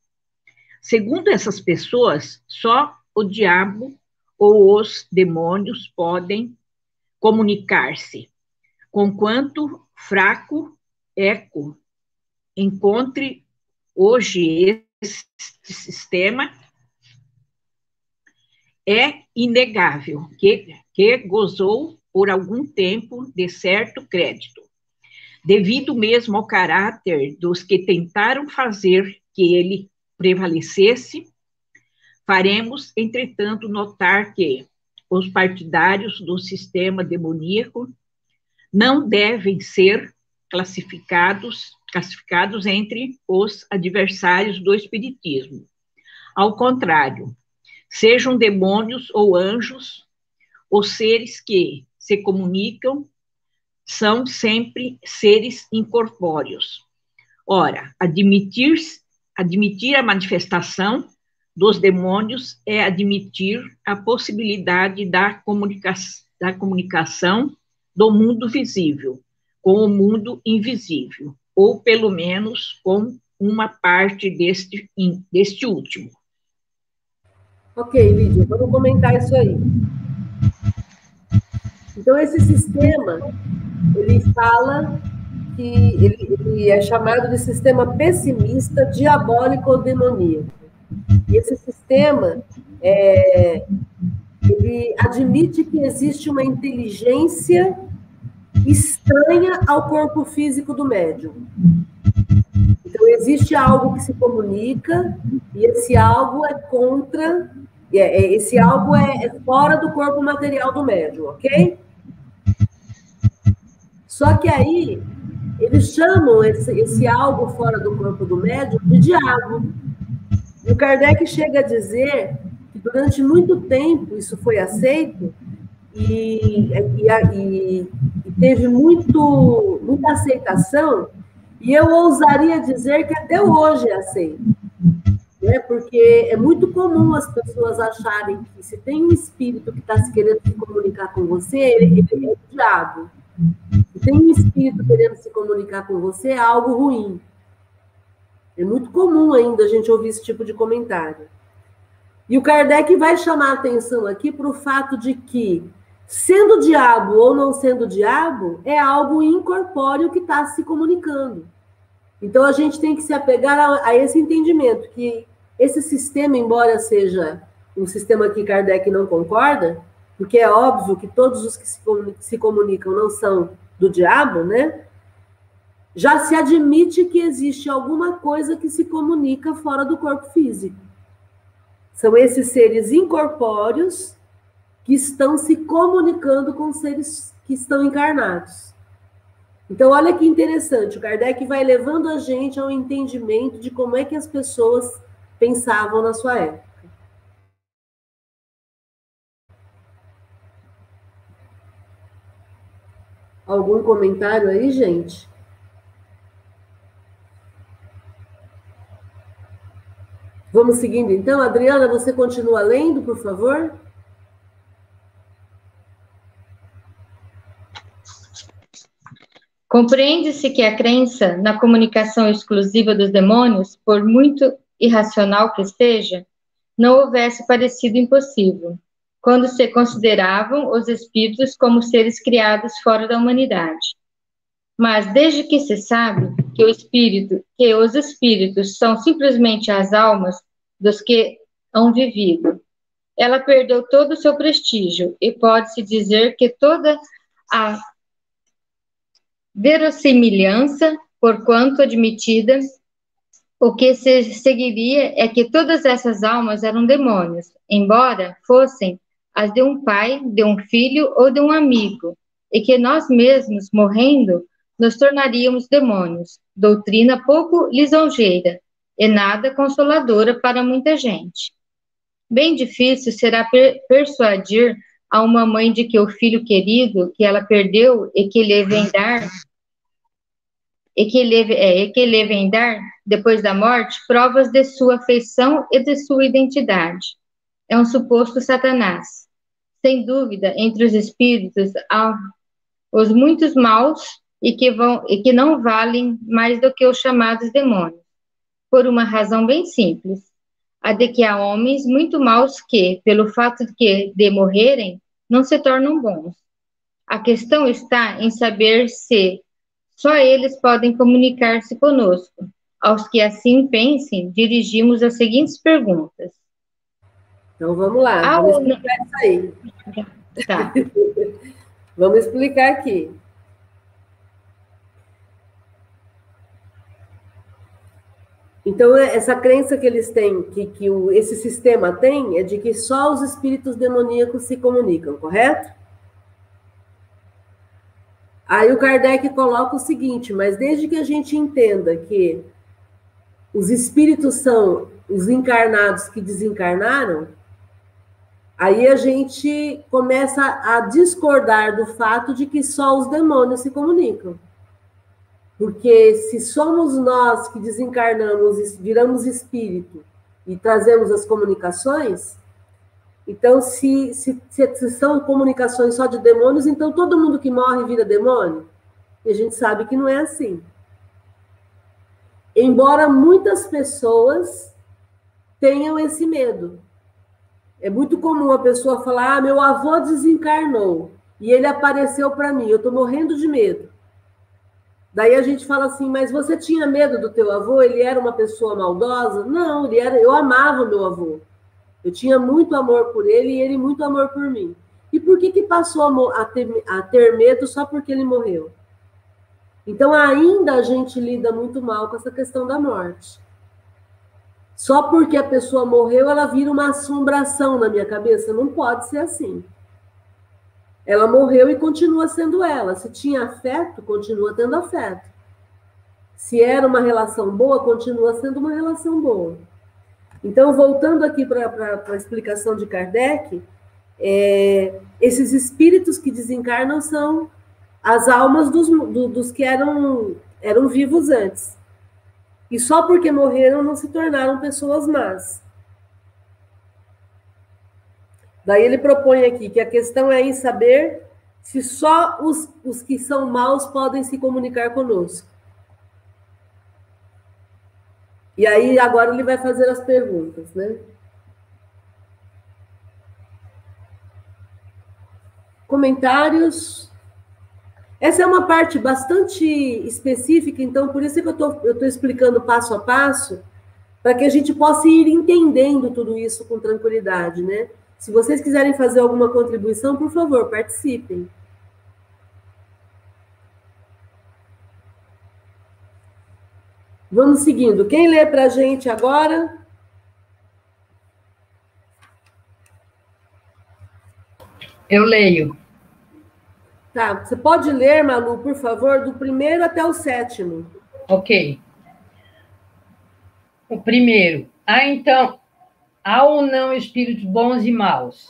Segundo essas pessoas, só o diabo ou os demônios podem comunicar-se, conquanto fraco eco encontre hoje este sistema é inegável que, que gozou por algum tempo de certo crédito, devido mesmo ao caráter dos que tentaram fazer que ele prevalecesse, faremos, entretanto, notar que os partidários do sistema demoníaco não devem ser classificados classificados entre os adversários do Espiritismo. Ao contrário, sejam demônios ou anjos, os seres que se comunicam são sempre seres incorpóreos. Ora, admitir, admitir a manifestação dos demônios é admitir a possibilidade da, comunica da comunicação do mundo visível com o mundo invisível, ou pelo menos com uma parte deste, deste último. Ok, Lídia, vamos comentar isso aí. Então, esse sistema, ele fala que ele, ele é chamado de sistema pessimista, diabólico ou demoníaco. E esse sistema, é, ele admite que existe uma inteligência estranha ao corpo físico do médium. Então, existe algo que se comunica e esse algo é contra, é, é, esse algo é, é fora do corpo material do médium, ok? Só que aí, eles chamam esse, esse algo fora do corpo do médium de diabo. E o Kardec chega a dizer que durante muito tempo isso foi aceito e, e, e, e teve muito, muita aceitação, e eu ousaria dizer que até hoje é aceito. Né? Porque é muito comum as pessoas acharem que se tem um espírito que está se querendo se comunicar com você, ele, ele é o diabo. Se tem um espírito querendo se comunicar com você, é algo ruim. É muito comum ainda a gente ouvir esse tipo de comentário. E o Kardec vai chamar a atenção aqui para o fato de que Sendo diabo ou não sendo diabo, é algo incorpóreo que está se comunicando. Então a gente tem que se apegar a, a, esse entendimento, que esse sistema, embora seja um sistema que Kardec não concorda, porque é óbvio que todos os que se, se comunicam não são do diabo, né? Já se admite que existe alguma coisa que se comunica fora do corpo físico. São esses seres incorpóreos que estão se comunicando com seres que estão encarnados. Então, olha que interessante, o Kardec vai levando a gente ao entendimento de como é que as pessoas pensavam na sua época. Algum comentário aí, gente? Vamos seguindo então. Adriana, você continua lendo, por favor? Compreende-se que a crença na comunicação exclusiva dos demônios, por muito irracional que esteja, não houvesse parecido impossível, quando se consideravam os espíritos como seres criados fora da humanidade. Mas desde que se sabe que o espírito, que os espíritos são simplesmente as almas dos que hão vivido, ela perdeu todo o seu prestígio e pode-se dizer que toda a verossimilhança, porquanto admitida, o que se seguiria é que todas essas almas eram demônios, embora fossem as de um pai, de um filho ou de um amigo, e que nós mesmos, morrendo, nos tornaríamos demônios. Doutrina pouco lisonjeira e nada consoladora para muita gente. Bem difícil será per persuadir a uma mãe de que o filho querido que ela perdeu e que lhe vem dar e que lhe, é, e que lhe vem dar depois da morte provas de sua afeição e de sua identidade. É um suposto Satanás. Sem dúvida, entre os espíritos há os muitos maus e que vão e que não valem mais do que os chamados demônios, por uma razão bem simples, a de que há homens muito maus que, pelo fato de que de morrerem, não se tornam bons. A questão está em saber se só eles podem comunicar-se conosco. Aos que assim pensem, dirigimos as seguintes perguntas. Então vamos lá, ah, vamos explicar isso aí. Tá. vamos explicar aqui. Então, essa crença que eles têm, que, que o, esse sistema tem, é de que só os espíritos demoníacos se comunicam, correto? Aí o Kardec coloca o seguinte: mas desde que a gente entenda que os espíritos são os encarnados que desencarnaram, Aí a gente começa a discordar do fato de que só os demônios se comunicam. Porque se somos nós que desencarnamos, viramos espírito e trazemos as comunicações, então se, se, se, são comunicações só de demônios, então todo mundo que morre vira demônio? E a gente sabe que não é assim. Embora muitas pessoas tenham esse medo. É muito comum a pessoa falar: ah, meu avô desencarnou e ele apareceu para mim, eu estou morrendo de medo. Daí a gente fala assim, mas você tinha medo do teu avô? Ele era uma pessoa maldosa? Não, ele era. Eu amava meu avô. Eu tinha muito amor por ele e ele muito amor por mim. E por que que passou a ter, a ter medo só porque ele morreu? Então ainda a gente lida muito mal com essa questão da morte. Só porque a pessoa morreu, ela vira uma assombração na minha cabeça. Não pode ser assim. Ela morreu e continua sendo ela. Se tinha afeto, continua tendo afeto. Se era uma relação boa, continua sendo uma relação boa. Então, voltando aqui para a explicação de Kardec, é, esses espíritos que desencarnam são as almas dos, do, dos que eram, eram vivos antes. E só porque morreram não se tornaram pessoas más. Daí ele propõe aqui que a questão é em saber se só os, os que são maus podem se comunicar conosco. E aí agora ele vai fazer as perguntas, né? Comentários? Essa é uma parte bastante específica, então por isso que eu estou explicando passo a passo, para que a gente possa ir entendendo tudo isso com tranquilidade, né? Se vocês quiserem fazer alguma contribuição, por favor, participem. Vamos seguindo. Quem lê para a gente agora? Eu leio. Tá, você pode ler, Malu, por favor, do primeiro até o sétimo. Ok. O primeiro. Ah, então, Há ou não espíritos bons e maus?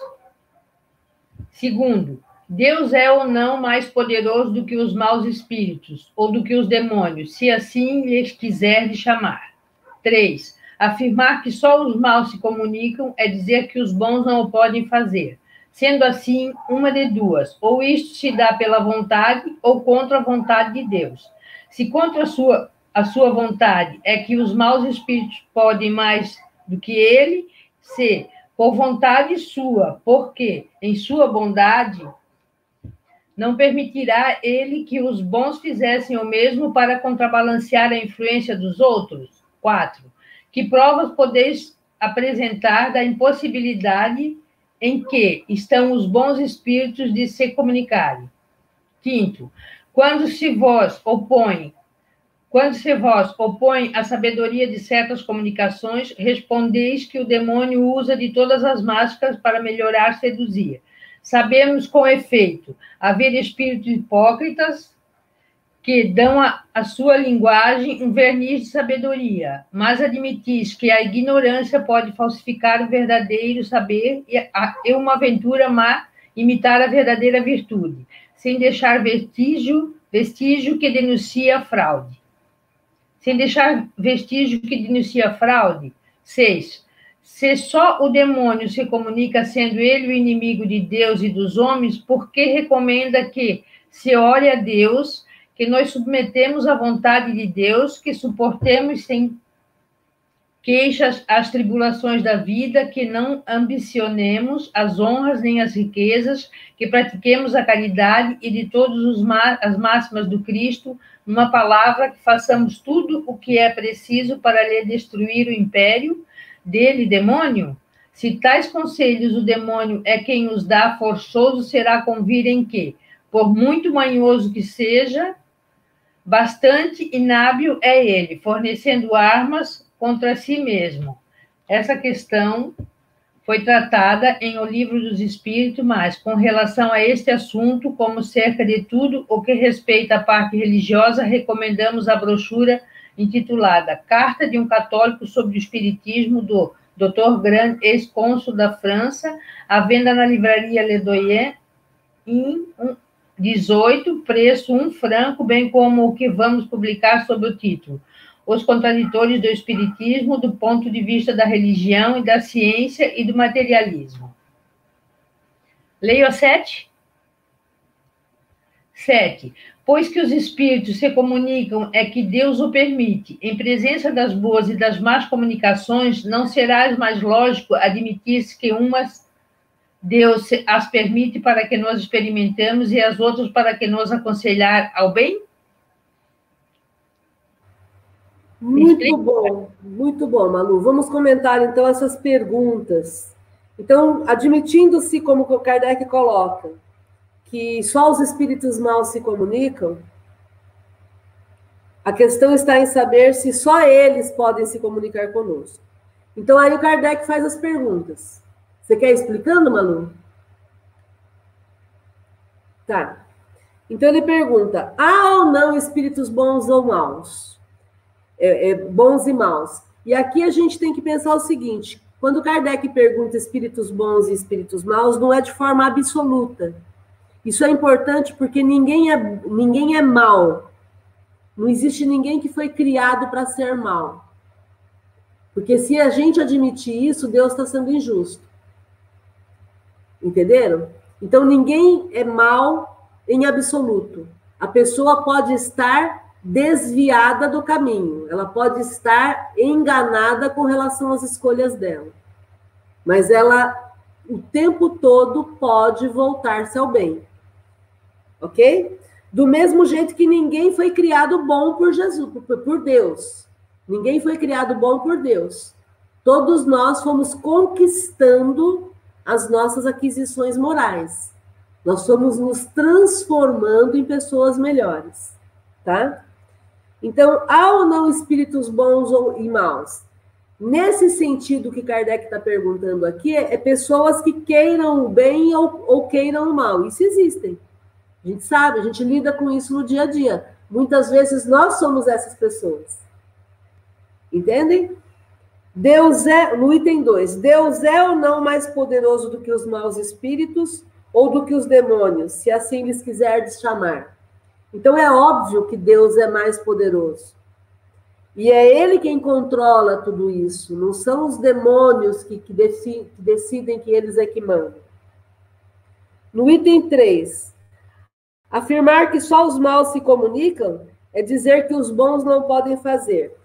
Segundo, Deus é ou não mais poderoso do que os maus espíritos ou do que os demônios, se assim lhes quiser chamar. Três, afirmar que só os maus se comunicam é dizer que os bons não o podem fazer. Sendo assim, uma de duas, ou isto se dá pela vontade ou contra a vontade de Deus. Se contra a sua, a sua vontade é que os maus espíritos podem mais do que ele, se, por vontade sua, porque em sua bondade, não permitirá ele que os bons fizessem o mesmo para contrabalancear a influência dos outros? 4. Que provas podeis apresentar da impossibilidade em que estão os bons espíritos de se comunicarem? Quinto, quando se vós opõe quando se vós opõe a sabedoria de certas comunicações, respondeis que o demônio usa de todas as máscaras para melhorar seduzir. Sabemos com efeito haver espíritos hipócritas que dão à sua linguagem um verniz de sabedoria, mas admitis que a ignorância pode falsificar o verdadeiro saber e, a, e uma aventura má imitar a verdadeira virtude, sem deixar vestígio, vestígio que denuncia a fraude sem deixar vestígio que denuncia fraude. 6. Se só o demônio se comunica sendo ele o inimigo de Deus e dos homens, por que recomenda que se ore a Deus, que nós submetemos à vontade de Deus, que suportemos sem queixas as tribulações da vida, que não ambicionemos as honras nem as riquezas, que pratiquemos a caridade e de todas as máximas do Cristo, numa palavra, que façamos tudo o que é preciso para lhe destruir o império dele, demônio? Se tais conselhos o demônio é quem os dá, forçoso será convir em que, por muito manhoso que seja, bastante inábil é ele, fornecendo armas contra si mesmo. Essa questão foi tratada em O Livro dos Espíritos, mas com relação a este assunto, como cerca de tudo o que respeita à parte religiosa, recomendamos a brochura intitulada Carta de um Católico sobre o Espiritismo, do Dr. Grand, ex-cônsul da França, à venda na livraria Ledoyer, em 18, preço um franco, bem como o que vamos publicar sob o título Os Contraditores do Espiritismo do ponto de vista da religião e da ciência e do materialismo. Leio a sete? Sete. Pois que os espíritos se comunicam é que Deus o permite. Em presença das boas e das más comunicações, não será mais lógico admitir-se que umas Deus as permite para que nós experimentemos e as outras para que nos aconselhar ao bem? Muito bom, muito bom, Malu. Vamos comentar então essas perguntas. Então, admitindo-se, como o Kardec coloca, que só os espíritos maus se comunicam, a questão está em saber se só eles podem se comunicar conosco. Então aí o Kardec faz as perguntas. Você quer explicando, Manu? Tá. Então ele pergunta: há ou não espíritos bons ou maus? É, é, bons e maus. E aqui a gente tem que pensar o seguinte: quando Kardec pergunta espíritos bons e espíritos maus, não é de forma absoluta. Isso é importante porque ninguém é, ninguém é mal. Não existe ninguém que foi criado para ser mal. Porque se a gente admitir isso, Deus está sendo injusto. Entenderam? Então ninguém é mal em absoluto. A pessoa pode estar desviada do caminho, ela pode estar enganada com relação às escolhas dela. Mas ela o tempo todo pode voltar-se ao bem ok? Do mesmo jeito que ninguém foi criado bom por Jesus, por Deus. Ninguém foi criado bom por Deus. Todos nós fomos conquistando as nossas aquisições morais. Nós fomos nos transformando em pessoas melhores, tá? Então, há ou não espíritos bons ou e maus? Nesse sentido que Kardec está perguntando aqui, é, é pessoas que queiram o bem ou, ou queiram o mal. Isso existem. A gente sabe, a gente lida com isso no dia a dia. Muitas vezes nós somos essas pessoas. Entendem? Deus é, no item 2, Deus é ou não mais poderoso do que os maus espíritos ou do que os demônios, se assim lhes quiserdes chamar. Então é óbvio que Deus é mais poderoso. E é Ele quem controla tudo isso, não são os demônios que, que, decidem, que decidem que eles é que mandam. No item 3, Afirmar que só os maus se comunicam é dizer que os bons não podem fazer.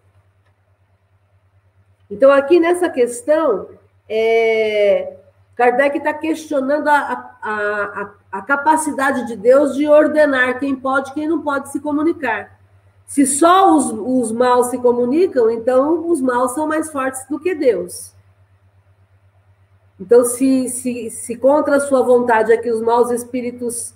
Então, aqui nessa questão, é, Kardec está questionando a, a, a, capacidade de Deus de ordenar quem pode e quem não pode se comunicar. Se só os, os maus se comunicam, então os maus são mais fortes do que Deus. Então, se, se, se contra a sua vontade é que os maus espíritos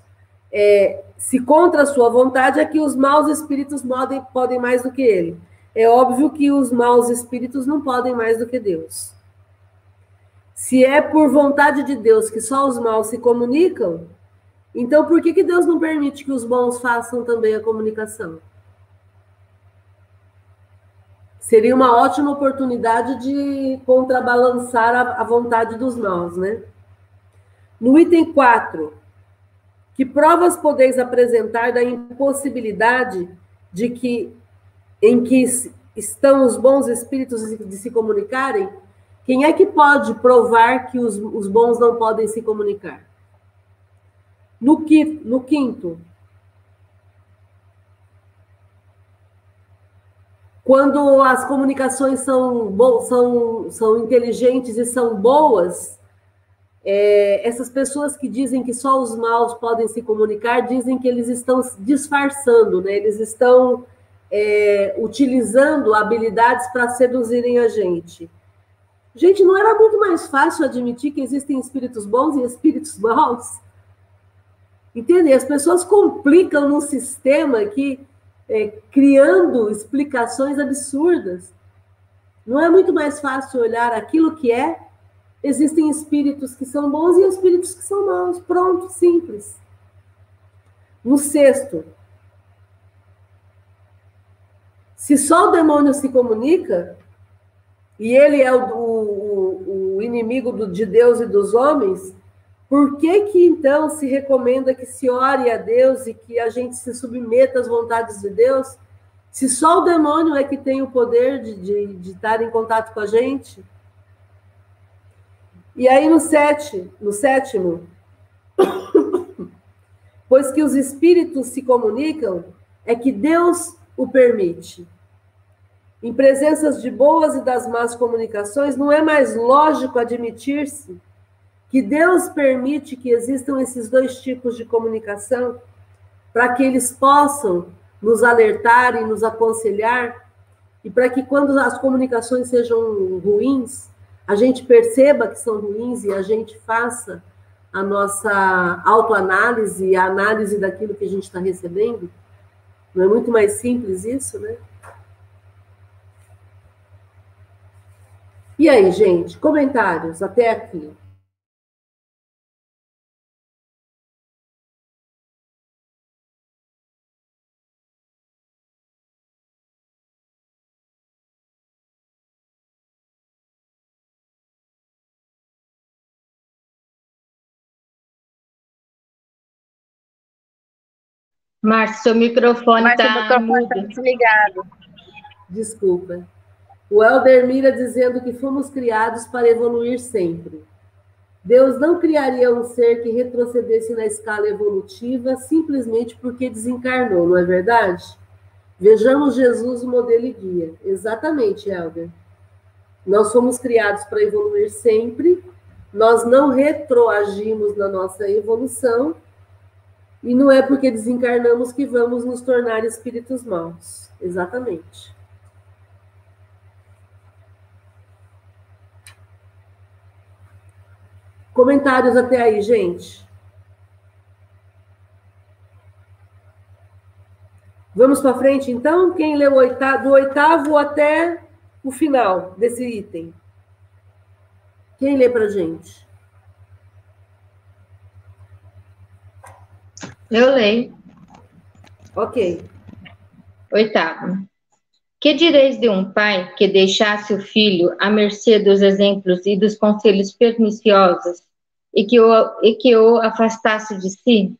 é, se contra a sua vontade, é que os maus espíritos podem, podem mais do que ele. É óbvio que os maus espíritos não podem mais do que Deus. Se é por vontade de Deus que só os maus se comunicam, então por que, que Deus não permite que os bons façam também a comunicação? Seria uma ótima oportunidade de contrabalançar a, a vontade dos maus, né? No item 4, que provas podeis apresentar da impossibilidade de que em que estão os bons espíritos de se comunicarem? Quem é que pode provar que os, os bons não podem se comunicar? No, no quinto, quando as comunicações são, são, são inteligentes e são boas, é, essas pessoas que dizem que só os maus podem se comunicar, dizem que eles estão disfarçando, né? eles estão é, utilizando habilidades para seduzirem a gente. Gente, não era muito mais fácil admitir que existem espíritos bons e espíritos maus? Entendem? As pessoas complicam num sistema que é, criando explicações absurdas. Não é muito mais fácil olhar aquilo que é Existem espíritos que são bons e espíritos que são maus. Pronto, simples. No sexto, se só o demônio se comunica, e ele é o, o, o, inimigo do, de Deus e dos homens, por que que então se recomenda que se ore a Deus e que a gente se submeta às vontades de Deus, se só o demônio é que tem o poder de, de, de estar em contato com a gente? E aí no sete, no sétimo, pois que os espíritos se comunicam, é que Deus o permite. Em presenças de boas e das más comunicações, não é mais lógico admitir-se que Deus permite que existam esses dois tipos de comunicação para que eles possam nos alertar e nos aconselhar e para que quando as comunicações sejam ruins, a gente perceba que são ruins e a gente faça a nossa autoanálise a análise daquilo que a gente está recebendo. Não é muito mais simples isso, né? E aí, gente, comentários até aqui. Márcio, seu microfone está tá desligado. Desculpa. O Helder Mira dizendo que fomos criados para evoluir sempre. Deus não criaria um ser que retrocedesse na escala evolutiva simplesmente porque desencarnou, não é verdade? Vejamos Jesus o modelo e guia. Exatamente, Helder. Nós fomos criados para evoluir sempre, nós não retroagimos na nossa evolução, e não é porque desencarnamos que vamos nos tornar espíritos maus. Exatamente. Comentários até aí, gente. Vamos para frente, então? Quem leu oitavo, do oitavo até o final desse item? Quem lê para gente? Eu leio. Ok. Oitavo. Que direis de um pai que deixasse o filho à mercê dos exemplos e dos conselhos perniciosos e que o, e que o afastasse de si?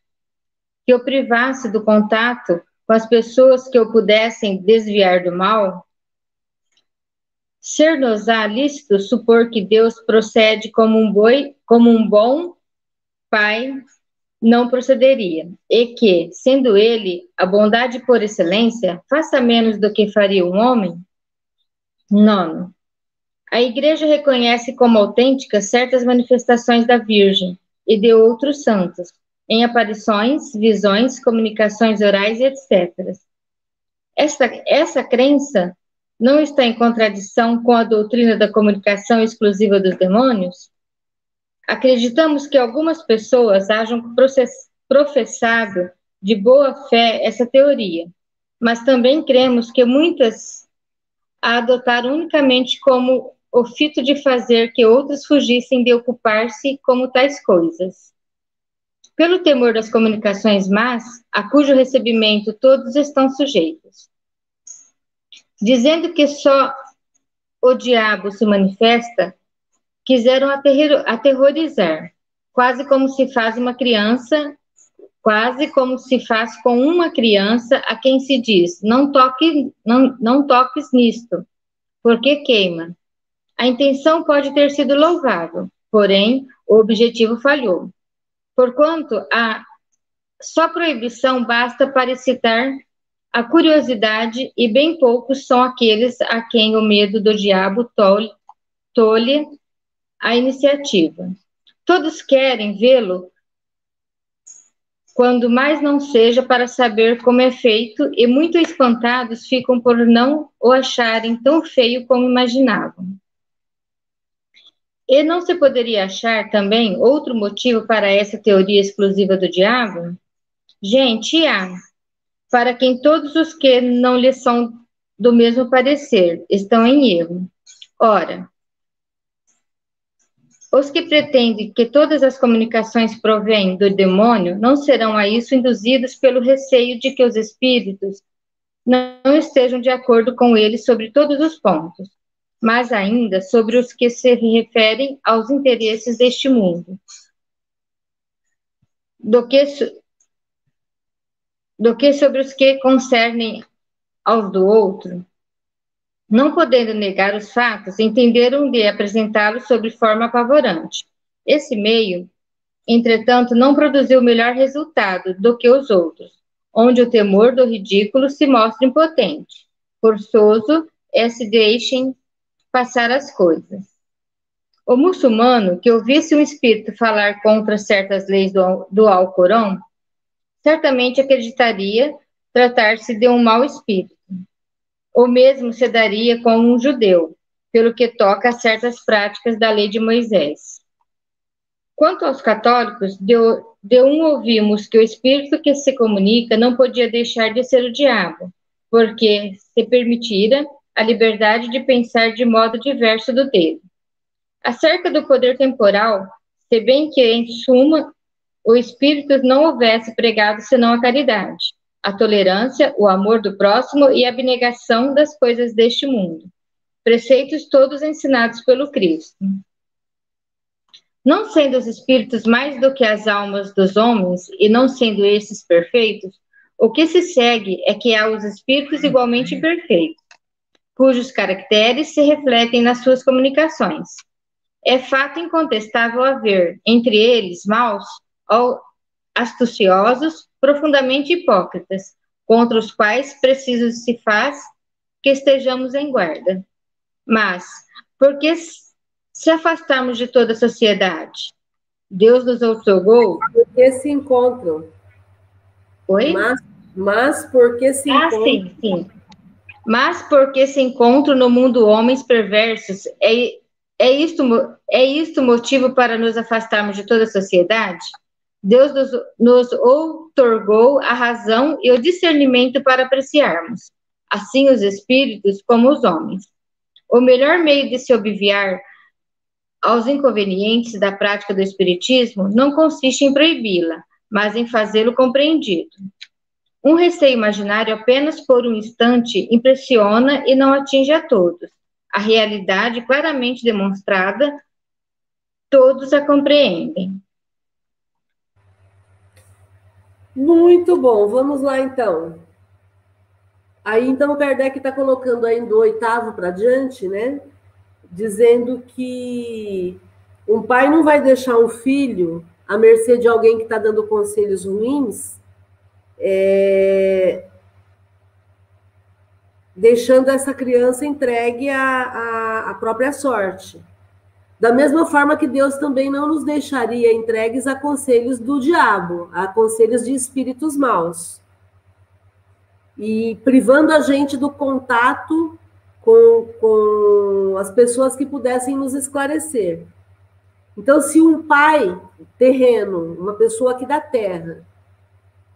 Que o privasse do contato com as pessoas que o pudessem desviar do mal? Ser-nos-á lícito supor que Deus procede como um boi, como um bom pai não procederia, e que, sendo ele a bondade por excelência, faça menos do que faria um homem? Nono. A Igreja reconhece como autênticas certas manifestações da Virgem e de outros santos, em aparições, visões, comunicações orais e etc. Essa, essa crença não está em contradição com a doutrina da comunicação exclusiva dos demônios? Acreditamos que algumas pessoas hajam professado de boa fé essa teoria, mas também cremos que muitas a adotaram unicamente como o fito de fazer que outros fugissem de ocupar-se como tais coisas. Pelo temor das comunicações más, a cujo recebimento todos estão sujeitos. Dizendo que só o diabo se manifesta, quiseram aterrorizar, quase como se faz uma criança, quase como se faz com uma criança a quem se diz: não toque, não, não toques nisto, porque queima. A intenção pode ter sido louvável, porém o objetivo falhou. Porquanto a só proibição basta para excitar a curiosidade, e bem poucos são aqueles a quem o medo do diabo tolhe, a iniciativa. Todos querem vê-lo quando mais não seja para saber como é feito, e muito espantados ficam por não o acharem tão feio como imaginavam. E não se poderia achar também outro motivo para essa teoria exclusiva do diabo? Gente, há. Para quem todos os que não lhe são do mesmo parecer estão em erro. Ora, os que pretendem que todas as comunicações provêm do demônio não serão a isso induzidos pelo receio de que os espíritos não estejam de acordo com eles sobre todos os pontos. mas ainda sobre os que se referem aos interesses deste mundo, do que, do que sobre os que concernem aos do outro. Não podendo negar os fatos, entenderam de apresentá-los sob forma apavorante. Esse meio, entretanto, não produziu melhor resultado do que os outros, onde o temor do ridículo se mostra impotente. Forçoso é se deixem passar as coisas. O muçulmano que ouvisse um espírito falar contra certas leis do, do Alcorão, certamente acreditaria tratar-se de um mau espírito. O mesmo se daria com um judeu, pelo que toca a certas práticas da lei de Moisés. Quanto aos católicos, de, de um ouvimos que o espírito que se comunica não podia deixar de ser o diabo, porque se permitira a liberdade de pensar de modo diverso do dele. Acerca do poder temporal, se bem que, em suma, o Espírito não houvesse pregado senão a caridade, a tolerância, o amor do próximo e a abnegação das coisas deste mundo. Preceitos todos ensinados pelo Cristo. Não sendo os espíritos mais do que as almas dos homens, e não sendo esses perfeitos, o que se segue é que há os espíritos igualmente perfeitos, cujos caracteres se refletem nas suas comunicações. É fato incontestável haver, entre eles, maus, astuciosos, profundamente hipócritas, contra os quais preciso se faz que estejamos em guarda. Mas, por que se afastarmos de toda a sociedade? Deus nos outorgou. Porque se encontram. Oi? Mas, mas porque se ah, encontram. Sim, sim. Mas porque se encontram no mundo homens perversos, é, é, isto, é isto motivo para nos afastarmos de toda a sociedade? Deus nos, nos outorgou a razão e o discernimento para apreciarmos, assim os espíritos como os homens. O melhor meio de se obviar aos inconvenientes da prática do espiritismo não consiste em proibi-la, mas em fazê-lo compreendido. Um receio imaginário apenas por um instante impressiona e não atinge a todos. A realidade claramente demonstrada, todos a compreendem. Muito bom, vamos lá então. Aí então o Kardec está colocando aí do oitavo para diante, né? Dizendo que um pai não vai deixar um filho à mercê de alguém que está dando conselhos ruins é, deixando essa criança entregue à, à, própria sorte. Da mesma forma que Deus também não nos deixaria entregues a conselhos do diabo, a conselhos de espíritos maus. E privando a gente do contato com, com as pessoas que pudessem nos esclarecer. Então, se um pai terreno, uma pessoa aqui da terra,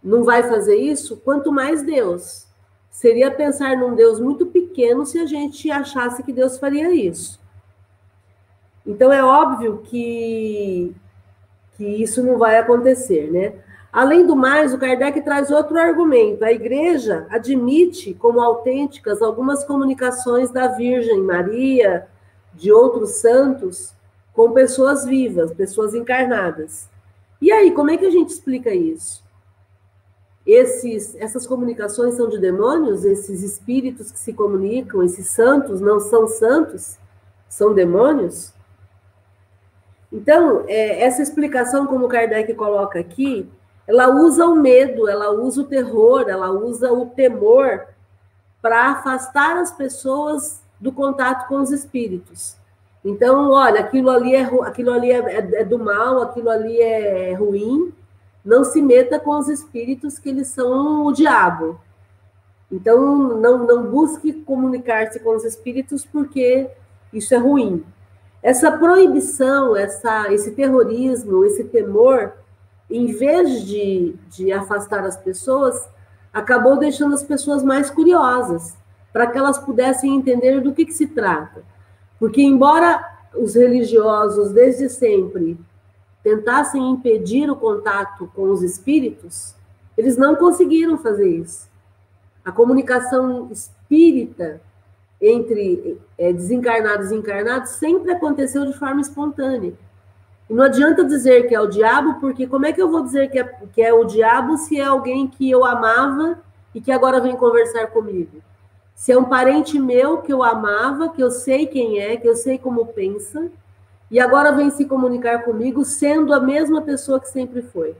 não vai fazer isso, quanto mais Deus. Seria pensar num Deus muito pequeno se a gente achasse que Deus faria isso. Então é óbvio que, que isso não vai acontecer, né? Além do mais, o Kardec traz outro argumento. A igreja admite como autênticas algumas comunicações da Virgem Maria, de outros santos, com pessoas vivas, pessoas encarnadas. E aí, como é que a gente explica isso? esses, essas comunicações são de demônios, esses espíritos que se comunicam, esses santos não são santos, são demônios? Então, é, essa explicação, como Kardec coloca aqui, ela usa o medo, ela usa o terror, ela usa o temor para afastar as pessoas do contato com os espíritos. Então, olha, aquilo ali é, aquilo ali é, é, é do mal, aquilo ali é ruim, não se meta com os espíritos que eles são o diabo. Então, não, não busque comunicar-se com os espíritos porque isso é ruim. Essa proibição, essa, esse terrorismo, esse temor, em vez de, de afastar as pessoas, acabou deixando as pessoas mais curiosas, para que elas pudessem entender do que, que se trata. Porque, embora os religiosos, desde sempre, tentassem impedir o contato com os espíritos, eles não conseguiram fazer isso. A comunicação espírita entre é, desencarnados e encarnados sempre aconteceu de forma espontânea. E não adianta dizer que é o diabo, porque como é que eu vou dizer que é, que é o diabo se é alguém que eu amava e que agora vem conversar comigo? Se é um parente meu que eu amava, que eu sei quem é, que eu sei como pensa, e agora vem se comunicar comigo sendo a mesma pessoa que sempre foi.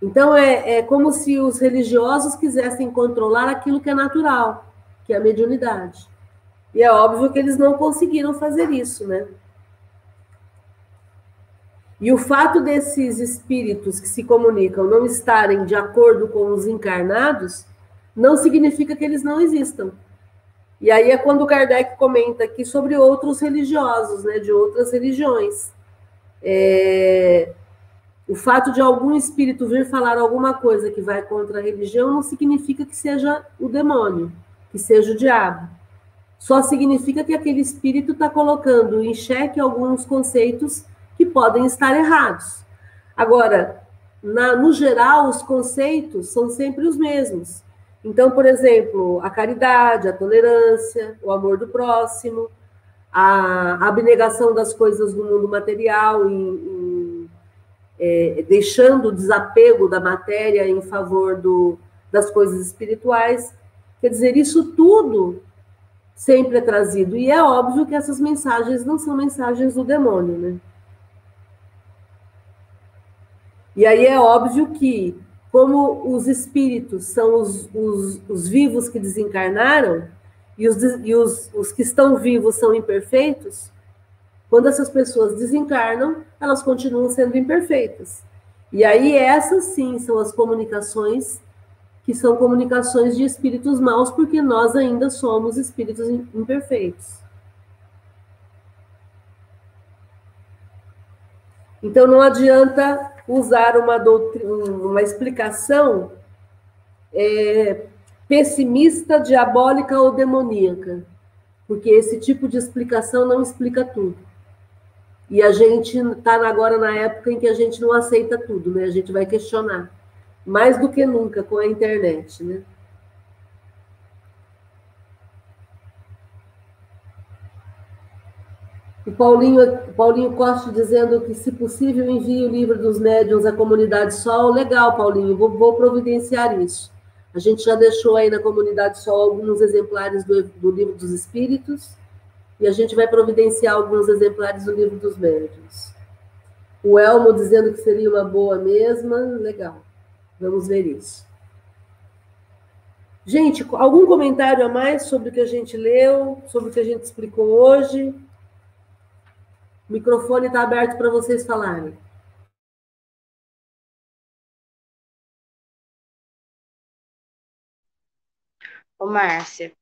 Então é, é como se os religiosos quisessem controlar aquilo que é natural, que é a mediunidade. E é óbvio que eles não conseguiram fazer isso, né? E o fato desses espíritos que se comunicam não estarem de acordo com os encarnados, não significa que eles não existam. E aí é quando Kardec comenta aqui sobre outros religiosos, né, de outras religiões. É... O fato de algum espírito vir falar alguma coisa que vai contra a religião não significa que seja o demônio, que seja o diabo. Só significa que aquele espírito está colocando em xeque alguns conceitos que podem estar errados. Agora, na, no geral, os conceitos são sempre os mesmos. Então, por exemplo, a caridade, a tolerância, o amor do próximo, a abnegação das coisas do mundo material, em, em, é, deixando o desapego da matéria em favor do, das coisas espirituais. Quer dizer, isso tudo sempre é trazido. E é óbvio que essas mensagens não são mensagens do demônio, né? E aí é óbvio que, como os espíritos são os, os, os vivos que desencarnaram, e, os, e os, os que estão vivos são imperfeitos, quando essas pessoas desencarnam, elas continuam sendo imperfeitas. E aí, essas sim são as comunicações que são comunicações de espíritos maus, porque nós ainda somos espíritos imperfeitos. Então, não adianta usar uma, doutrina, uma explicação é, pessimista, diabólica ou demoníaca, porque esse tipo de explicação não explica tudo. E a gente está agora na época em que a gente não aceita tudo, né? A gente vai questionar, mais do que nunca com a internet, né? O Paulinho, Paulinho Costa dizendo que, se possível, envie o livro dos médiuns à comunidade Sol. Legal, Paulinho, vou, vou providenciar isso. A gente já deixou aí na comunidade Sol alguns exemplares do, do livro dos Espíritos e a gente vai providenciar alguns exemplares do livro dos médiuns. O Elmo dizendo que seria uma boa mesma. Legal, vamos ver isso. Gente, algum comentário a mais sobre o que a gente leu, sobre o que a gente explicou hoje? O microfone está aberto para vocês falarem. Ô, Márcia.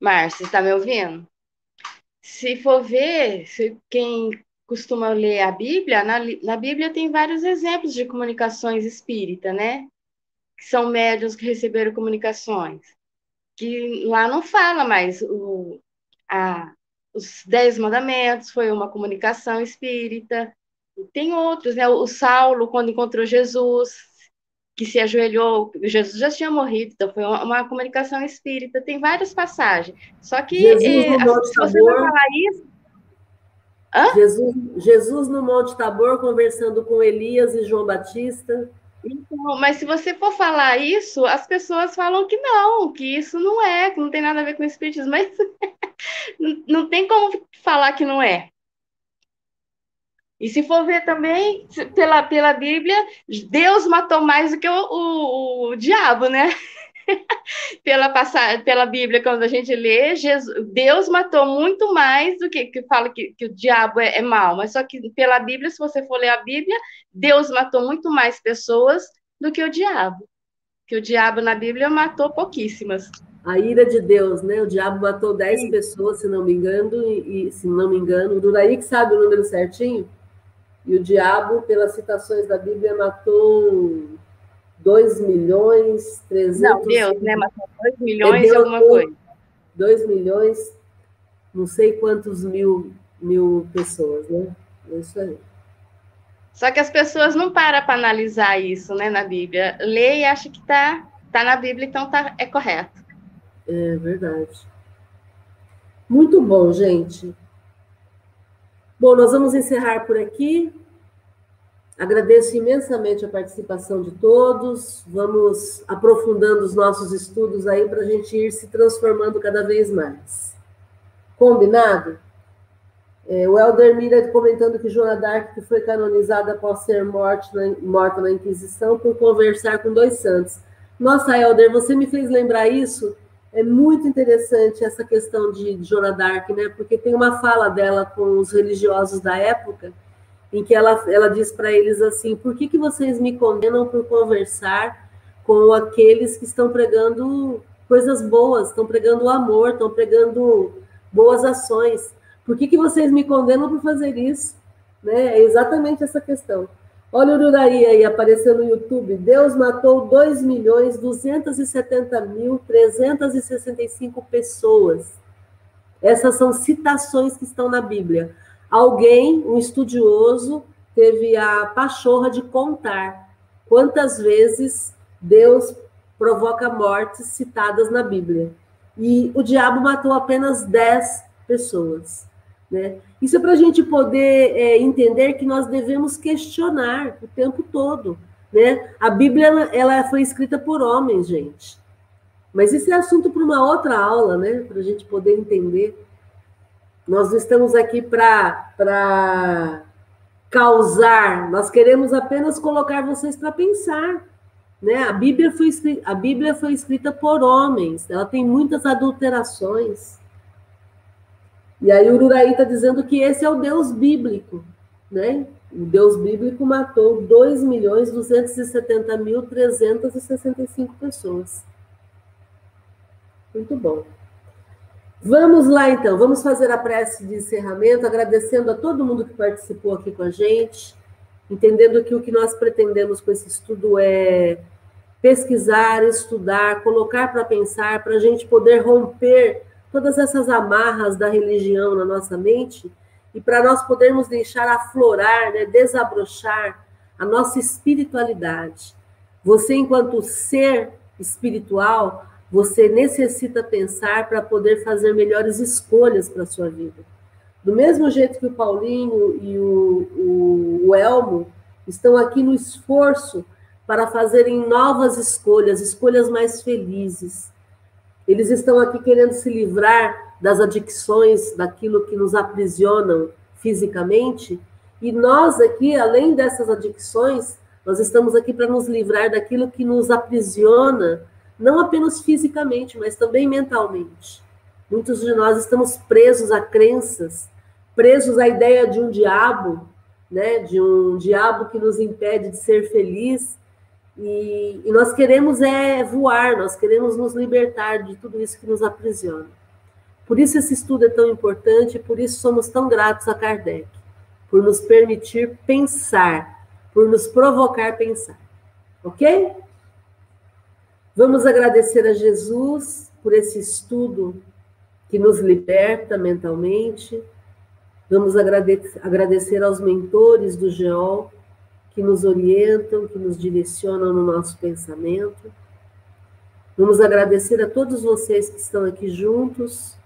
Márcia, está me ouvindo? Se for ver, se quem costuma ler a Bíblia, na, na Bíblia tem vários exemplos de comunicações espírita, né? Que são médios que receberam comunicações. Que lá não fala mais o, a, os Dez Mandamentos, foi uma comunicação espírita. Tem outros, né? O Saulo, quando encontrou Jesus, que se ajoelhou, Jesus já tinha morrido, então foi uma, uma comunicação espírita. Tem várias passagens. Só que eh, se você não falar isso. Hã? Jesus, Jesus no Monte Tabor conversando com Elias e João Batista. Então, mas se você for falar isso, as pessoas falam que não, que isso não é, que não tem nada a ver com espiritismo, mas não tem como falar que não é. E se for ver também, pela, pela Bíblia, Deus matou mais do que o, o, o diabo, né? pela, passagem, pela Bíblia, quando a gente lê, Jesus, Deus matou muito mais do que, que fala que, que o diabo é, é mau. Mas só que pela Bíblia, se você for ler a Bíblia, Deus matou muito mais pessoas do que o diabo. Que o diabo na Bíblia matou pouquíssimas a ira de Deus, né? O diabo matou 10 pessoas, se não me engano, e, e se não me engano, o Duraí que sabe o número certinho. E o diabo, pelas citações da Bíblia, matou 2 milhões, 300... Não, Deus, né? Matou 2 milhões e alguma coisa. 2 milhões, não sei quantos mil, mil pessoas, né? É isso aí. Só que as pessoas não param para analisar isso, né, na Bíblia. Lê e acha que está tá na Bíblia, então tá, é correto. É verdade. Muito bom, gente. Bom, nós vamos encerrar por aqui. Agradeço imensamente a participação de todos. Vamos aprofundando os nossos estudos aí para a gente ir se transformando cada vez mais. Combinado? É, o Helder Mira comentando que Joana d'Arc foi canonizada após ser morte na, morta na Inquisição por conversar com dois santos. Nossa, Helder, você me fez lembrar isso. É muito interessante essa questão de Joana d'Arc, né? Porque tem uma fala dela com os religiosos da época em que ela, ela diz para eles assim: por que, que vocês me condenam por conversar com aqueles que estão pregando coisas boas, estão pregando amor, estão pregando boas ações? Por que, que vocês me condenam por fazer isso? Né? É exatamente essa questão. Olha o Ururaí aí, apareceu no YouTube. Deus matou 2 milhões 270 mil 365 pessoas. Essas são citações que estão na Bíblia. Alguém, um estudioso, teve a pachorra de contar quantas vezes Deus provoca mortes citadas na Bíblia. E o diabo matou apenas 10 pessoas. Né? Isso é para a gente poder é, entender que nós devemos questionar o tempo todo. Né? A Bíblia ela foi escrita por homens, gente. Mas isso é assunto para uma outra aula, né? Para a gente poder entender. Nós estamos aqui para causar, nós queremos apenas colocar vocês para pensar. Né? A, Bíblia foi a Bíblia foi escrita por homens, ela tem muitas adulterações. E aí Ururaí está dizendo que esse é o Deus bíblico. Né? O Deus bíblico matou 2 milhões 270 mil 365 pessoas. Muito bom. Vamos lá, então, vamos fazer a prece de encerramento, agradecendo a todo mundo que participou aqui com a gente, entendendo que o que nós pretendemos com esse estudo é pesquisar, estudar, colocar para pensar, para a gente poder romper todas essas amarras da religião na nossa mente e para nós podermos deixar aflorar, né, desabrochar a nossa espiritualidade. Você, enquanto ser espiritual, você necessita pensar para poder fazer melhores escolhas para a sua vida. Do mesmo jeito que o Paulinho e o, o, o Elmo estão aqui no esforço para fazerem novas escolhas, escolhas mais felizes. Eles estão aqui querendo se livrar das adicções, daquilo que nos aprisionam fisicamente, e nós aqui, além dessas adicções, nós estamos aqui para nos livrar daquilo que nos aprisiona não apenas fisicamente, mas também mentalmente. Muitos de nós estamos presos a crenças, presos à ideia de um diabo, né, de um diabo que nos impede de ser feliz, e, e nós queremos é voar, nós queremos nos libertar de tudo isso que nos aprisiona. Por isso esse estudo é tão importante, por isso somos tão gratos a Kardec, por nos permitir pensar, por nos provocar pensar. Ok? Vamos agradecer a Jesus por esse estudo que nos liberta mentalmente. Vamos agradecer aos mentores do GEOL que nos orientam, que nos direcionam no nosso pensamento. Vamos agradecer a todos vocês que estão aqui juntos,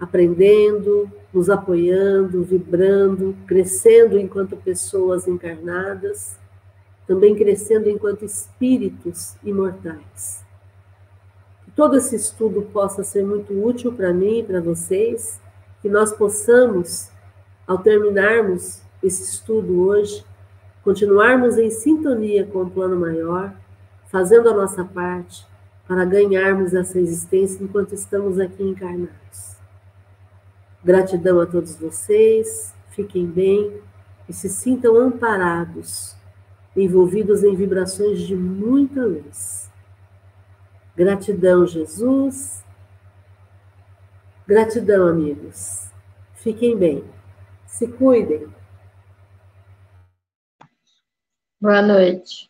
aprendendo, nos apoiando, vibrando, crescendo enquanto pessoas encarnadas também crescendo enquanto espíritos imortais. Que todo esse estudo possa ser muito útil para mim e para vocês, que nós possamos, ao terminarmos esse estudo hoje, continuarmos em sintonia com o plano maior, fazendo a nossa parte para ganharmos essa existência enquanto estamos aqui encarnados. Gratidão a todos vocês, fiquem bem e se sintam amparados envolvidos em vibrações de muita luz. Gratidão, Jesus. Gratidão, amigos. Fiquem bem. Se cuidem. Boa noite.